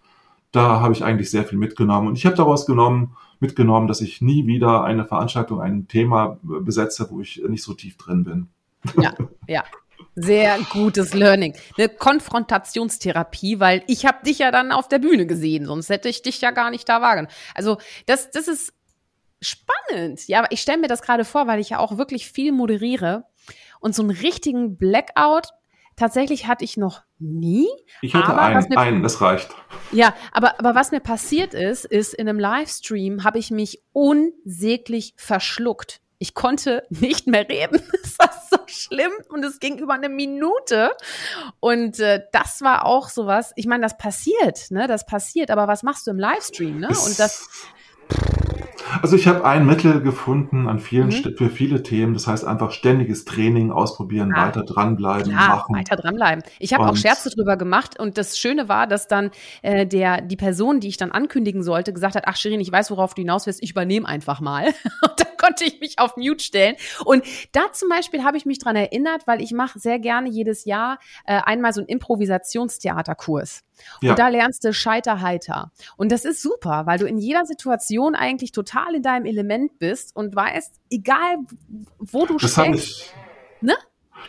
S2: da habe ich eigentlich sehr viel mitgenommen. Und ich habe daraus genommen, mitgenommen, dass ich nie wieder eine Veranstaltung, ein Thema besetze, wo ich nicht so tief drin bin.
S1: Ja, ja, (laughs) sehr gutes Learning. Eine Konfrontationstherapie, weil ich habe dich ja dann auf der Bühne gesehen, sonst hätte ich dich ja gar nicht da wagen. Also das, das ist spannend. Ja, aber ich stelle mir das gerade vor, weil ich ja auch wirklich viel moderiere und so einen richtigen Blackout tatsächlich hatte ich noch nie.
S2: Ich hatte einen, mir, einen, das reicht.
S1: Ja, aber, aber was mir passiert ist, ist in einem Livestream habe ich mich unsäglich verschluckt. Ich konnte nicht mehr reden. (laughs) Es war (laughs) so schlimm und es ging über eine Minute. Und äh, das war auch sowas. Ich meine, das passiert, ne? Das passiert. Aber was machst du im Livestream, ne? Und das
S2: also ich habe ein Mittel gefunden an vielen mhm. für viele Themen. Das heißt einfach ständiges Training ausprobieren, ah, weiter dranbleiben, klar, machen.
S1: Weiter dranbleiben. Ich habe auch Scherze drüber gemacht und das Schöne war, dass dann äh, der die Person, die ich dann ankündigen sollte, gesagt hat: Ach Shirin, ich weiß, worauf du hinaus willst. Ich übernehme einfach mal. (laughs) und dann konnte ich mich auf Mute stellen. Und da zum Beispiel habe ich mich dran erinnert, weil ich mache sehr gerne jedes Jahr äh, einmal so einen Improvisationstheaterkurs. Ja. Und da lernst du Scheiterheiter. Und das ist super, weil du in jeder Situation eigentlich total in deinem Element bist und weißt, egal wo du
S2: das stehst. Ne?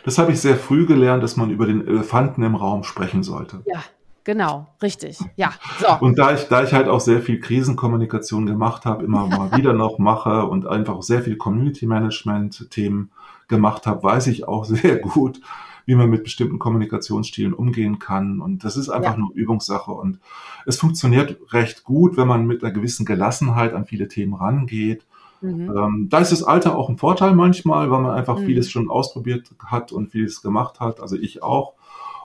S2: Das habe ich sehr früh gelernt, dass man über den Elefanten im Raum sprechen sollte.
S1: Ja, genau, richtig. Ja. So.
S2: Und da ich, da ich halt auch sehr viel Krisenkommunikation gemacht habe, immer mal (laughs) wieder noch mache und einfach sehr viel Community Management Themen gemacht habe, weiß ich auch (laughs) sehr gut, wie man mit bestimmten Kommunikationsstilen umgehen kann. Und das ist einfach ja. nur Übungssache. Und es funktioniert recht gut, wenn man mit einer gewissen Gelassenheit an viele Themen rangeht. Mhm. Ähm, da ist das Alter auch ein Vorteil manchmal, weil man einfach mhm. vieles schon ausprobiert hat und vieles gemacht hat. Also ich auch.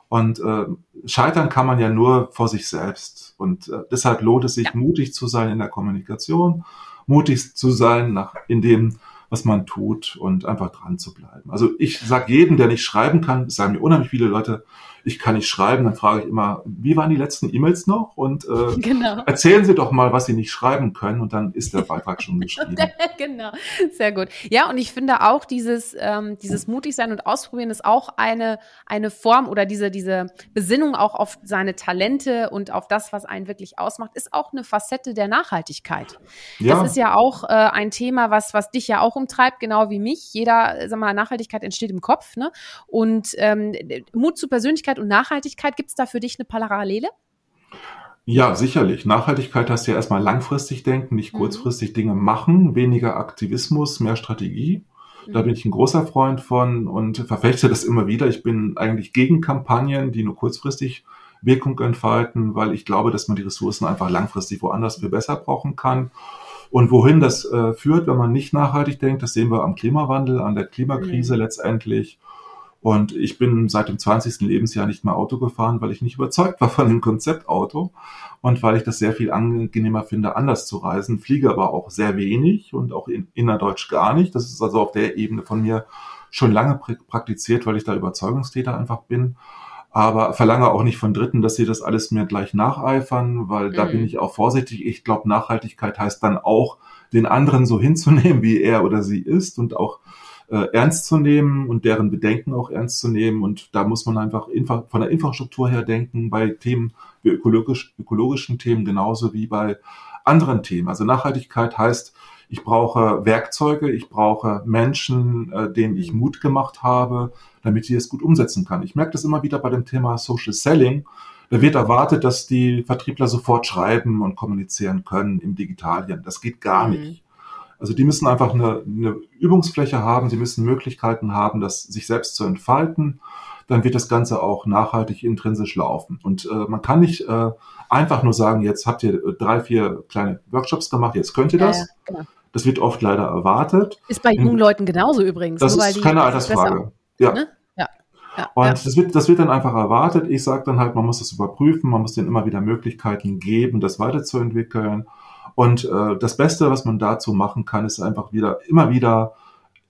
S2: Und äh, scheitern kann man ja nur vor sich selbst. Und äh, deshalb lohnt es sich, ja. mutig zu sein in der Kommunikation, mutig zu sein nach, in dem, was man tut und einfach dran zu bleiben. Also ich sage jedem, der nicht schreiben kann, sagen mir unheimlich viele Leute, ich kann nicht schreiben, dann frage ich immer, wie waren die letzten E-Mails noch? Und äh, (laughs) genau. erzählen Sie doch mal, was Sie nicht schreiben können und dann ist der (laughs) Beitrag schon geschrieben. (laughs)
S1: genau, sehr gut. Ja, und ich finde auch dieses, ähm, dieses mutig sein und ausprobieren ist auch eine, eine Form oder diese, diese Besinnung auch auf seine Talente und auf das, was einen wirklich ausmacht, ist auch eine Facette der Nachhaltigkeit. Ja. Das ist ja auch äh, ein Thema, was, was dich ja auch umtreibt, genau wie mich. Jeder, sag mal, Nachhaltigkeit entsteht im Kopf, ne? Und ähm, Mut zur Persönlichkeit Persönlichkeit und Nachhaltigkeit, gibt es da für dich eine Parallele?
S2: Ja, sicherlich. Nachhaltigkeit heißt ja erstmal langfristig denken, nicht mhm. kurzfristig. Dinge machen, weniger Aktivismus, mehr Strategie. Da mhm. bin ich ein großer Freund von und verfechte das immer wieder. Ich bin eigentlich gegen Kampagnen, die nur kurzfristig Wirkung entfalten, weil ich glaube, dass man die Ressourcen einfach langfristig woanders viel besser brauchen kann. Und wohin das äh, führt, wenn man nicht nachhaltig denkt, das sehen wir am Klimawandel, an der Klimakrise mhm. letztendlich. Und ich bin seit dem 20. Lebensjahr nicht mehr Auto gefahren, weil ich nicht überzeugt war von dem Konzeptauto und weil ich das sehr viel angenehmer finde, anders zu reisen. Fliege aber auch sehr wenig und auch in, innerdeutsch gar nicht. Das ist also auf der Ebene von mir schon lange praktiziert, weil ich da Überzeugungstäter einfach bin. Aber verlange auch nicht von Dritten, dass sie das alles mir gleich nacheifern, weil mhm. da bin ich auch vorsichtig. Ich glaube, Nachhaltigkeit heißt dann auch, den anderen so hinzunehmen, wie er oder sie ist und auch äh, ernst zu nehmen und deren Bedenken auch ernst zu nehmen. Und da muss man einfach von der Infrastruktur her denken, bei Themen wie ökologisch, ökologischen Themen genauso wie bei anderen Themen. Also Nachhaltigkeit heißt, ich brauche Werkzeuge, ich brauche Menschen, äh, denen ich Mut gemacht habe, damit ich es gut umsetzen kann. Ich merke das immer wieder bei dem Thema Social Selling. Da wird erwartet, dass die Vertriebler sofort schreiben und kommunizieren können im Digitalien. Das geht gar mhm. nicht. Also die müssen einfach eine, eine Übungsfläche haben, sie müssen Möglichkeiten haben, das sich selbst zu entfalten. Dann wird das Ganze auch nachhaltig intrinsisch laufen. Und äh, man kann nicht äh, einfach nur sagen, jetzt habt ihr drei, vier kleine Workshops gemacht, jetzt könnt ihr das. Ja, genau. Das wird oft leider erwartet.
S1: Ist bei jungen Leuten genauso übrigens.
S2: Das ist keine Altersfrage. Ja. Ne? Ja, und ja. Das, wird, das wird dann einfach erwartet. Ich sage dann halt, man muss das überprüfen, man muss denen immer wieder Möglichkeiten geben, das weiterzuentwickeln. Und äh, das Beste, was man dazu machen kann, ist einfach wieder immer wieder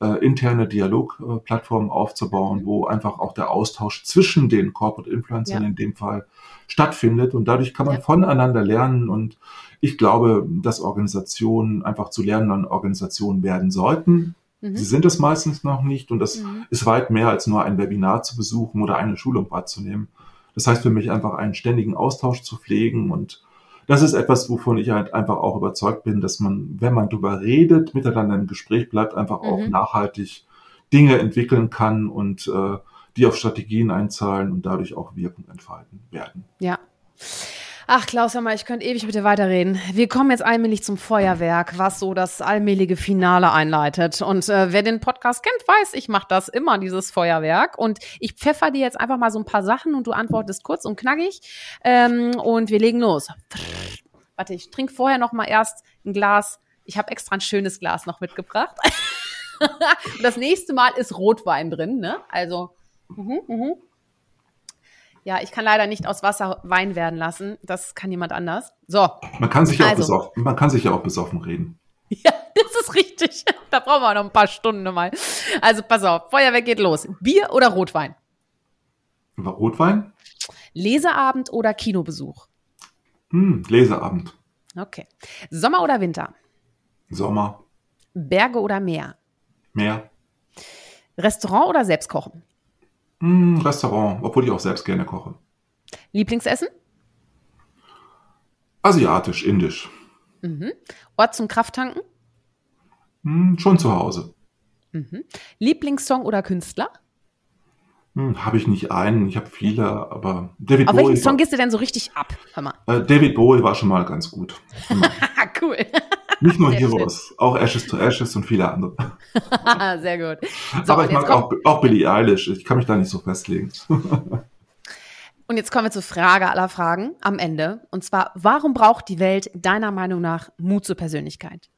S2: äh, interne Dialogplattformen aufzubauen, wo einfach auch der Austausch zwischen den Corporate Influencern ja. in dem Fall stattfindet. Und dadurch kann man ja. voneinander lernen. Und ich glaube, dass Organisationen einfach zu lernenden Organisationen werden sollten. Mhm. Sie sind es meistens noch nicht. Und das mhm. ist weit mehr als nur ein Webinar zu besuchen oder eine Schulung wahrzunehmen. Das heißt für mich einfach einen ständigen Austausch zu pflegen und das ist etwas, wovon ich halt einfach auch überzeugt bin, dass man, wenn man darüber redet, miteinander im Gespräch bleibt, einfach mhm. auch nachhaltig Dinge entwickeln kann und äh, die auf Strategien einzahlen und dadurch auch Wirkung entfalten werden.
S1: Ja. Ach, Klaus, mal, ich könnte ewig mit dir weiterreden. Wir kommen jetzt allmählich zum Feuerwerk, was so das allmähliche Finale einleitet. Und äh, wer den Podcast kennt, weiß, ich mache das immer, dieses Feuerwerk. Und ich pfeffer dir jetzt einfach mal so ein paar Sachen und du antwortest kurz und knackig. Ähm, und wir legen los. Warte, ich trinke vorher noch mal erst ein Glas. Ich habe extra ein schönes Glas noch mitgebracht. (laughs) das nächste Mal ist Rotwein drin, ne? Also, mhm, mhm. Ja, ich kann leider nicht aus Wasser Wein werden lassen. Das kann jemand anders. So.
S2: Man kann sich ja also. auch besoffen, man kann sich ja auch besoffen reden. (laughs)
S1: Ja, das ist richtig. Da brauchen wir noch ein paar Stunden mal. Also pass auf, Feuerwerk geht los. Bier oder Rotwein?
S2: Rotwein?
S1: Leseabend oder Kinobesuch?
S2: Hm, Leseabend.
S1: Okay. Sommer oder Winter?
S2: Sommer.
S1: Berge oder Meer?
S2: Meer.
S1: Restaurant oder Selbstkochen?
S2: Hm, Restaurant, obwohl ich auch selbst gerne koche.
S1: Lieblingsessen?
S2: Asiatisch, indisch.
S1: Mhm. Ort zum Krafttanken?
S2: Hm, schon zu Hause.
S1: Mhm. Lieblingssong oder Künstler?
S2: Hm, habe ich nicht einen, ich habe viele, aber David
S1: Auf
S2: Bowie.
S1: welchen Song
S2: war,
S1: gehst du denn so richtig ab? Hör mal.
S2: äh, David Bowie war schon mal ganz gut. (laughs)
S1: cool.
S2: Nicht nur Heroes, auch Ashes to Ashes und viele andere. (laughs)
S1: Sehr gut. So,
S2: aber ich mag auch, auch Billie Eilish. Ich kann mich da nicht so festlegen. (laughs)
S1: Und jetzt kommen wir zur Frage aller Fragen am Ende. Und zwar, warum braucht die Welt deiner Meinung nach Mut zur Persönlichkeit?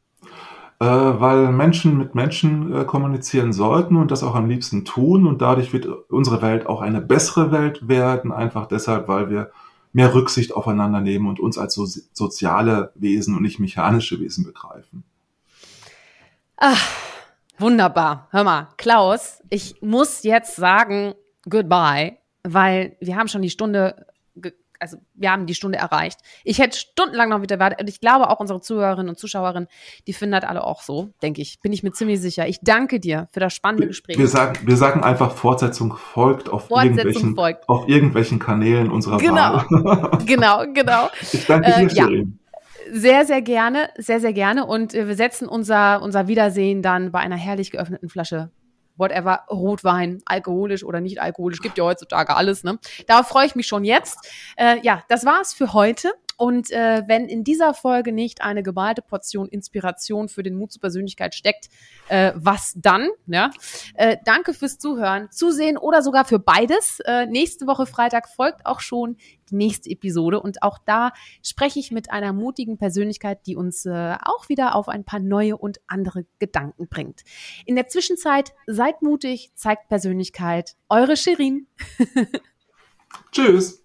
S2: äh, weil Menschen mit Menschen äh, kommunizieren sollten und das auch am liebsten tun und dadurch wird unsere Welt auch eine bessere Welt werden, einfach deshalb, weil wir mehr Rücksicht aufeinander nehmen und uns als so soziale Wesen und nicht mechanische Wesen begreifen.
S1: Wunderbar. Hör mal, Klaus, ich muss jetzt sagen goodbye, weil wir haben schon die Stunde, also wir haben die Stunde erreicht. Ich hätte stundenlang noch wieder wartet und ich glaube auch unsere Zuhörerinnen und Zuschauerinnen, die finden das alle auch so, denke ich. Bin ich mir ziemlich sicher. Ich danke dir für das spannende Gespräch.
S2: Wir sagen, wir sagen einfach, Fortsetzung folgt auf,
S1: Fortsetzung
S2: irgendwelchen,
S1: folgt.
S2: auf irgendwelchen Kanälen unserer
S1: Genau.
S2: Wahl. (laughs) (laughs)
S1: genau, genau.
S2: Ich danke
S1: Äh,
S2: dir,
S1: ja.
S2: Shirin.
S1: Sehr, sehr gerne, sehr, sehr gerne. Und äh, wir setzen unser, unser Wiedersehen dann bei einer herrlich geöffneten Flasche whatever, Rotwein, alkoholisch oder nicht alkoholisch, gibt ja heutzutage alles, ne? Darauf freue ich mich schon jetzt. Äh, ja, das war's für heute. Und äh, wenn in dieser Folge nicht eine geballte Portion Inspiration für den Mut zur Persönlichkeit steckt, äh, was dann? Ja? Äh, danke fürs Zuhören, Zusehen oder sogar für beides. Äh, nächste Woche Freitag folgt auch schon die nächste Episode und auch da spreche ich mit einer mutigen Persönlichkeit, die uns äh, auch wieder auf ein paar neue und andere Gedanken bringt. In der Zwischenzeit seid mutig, zeigt Persönlichkeit. Eure Shirin. (laughs)
S2: Tschüss.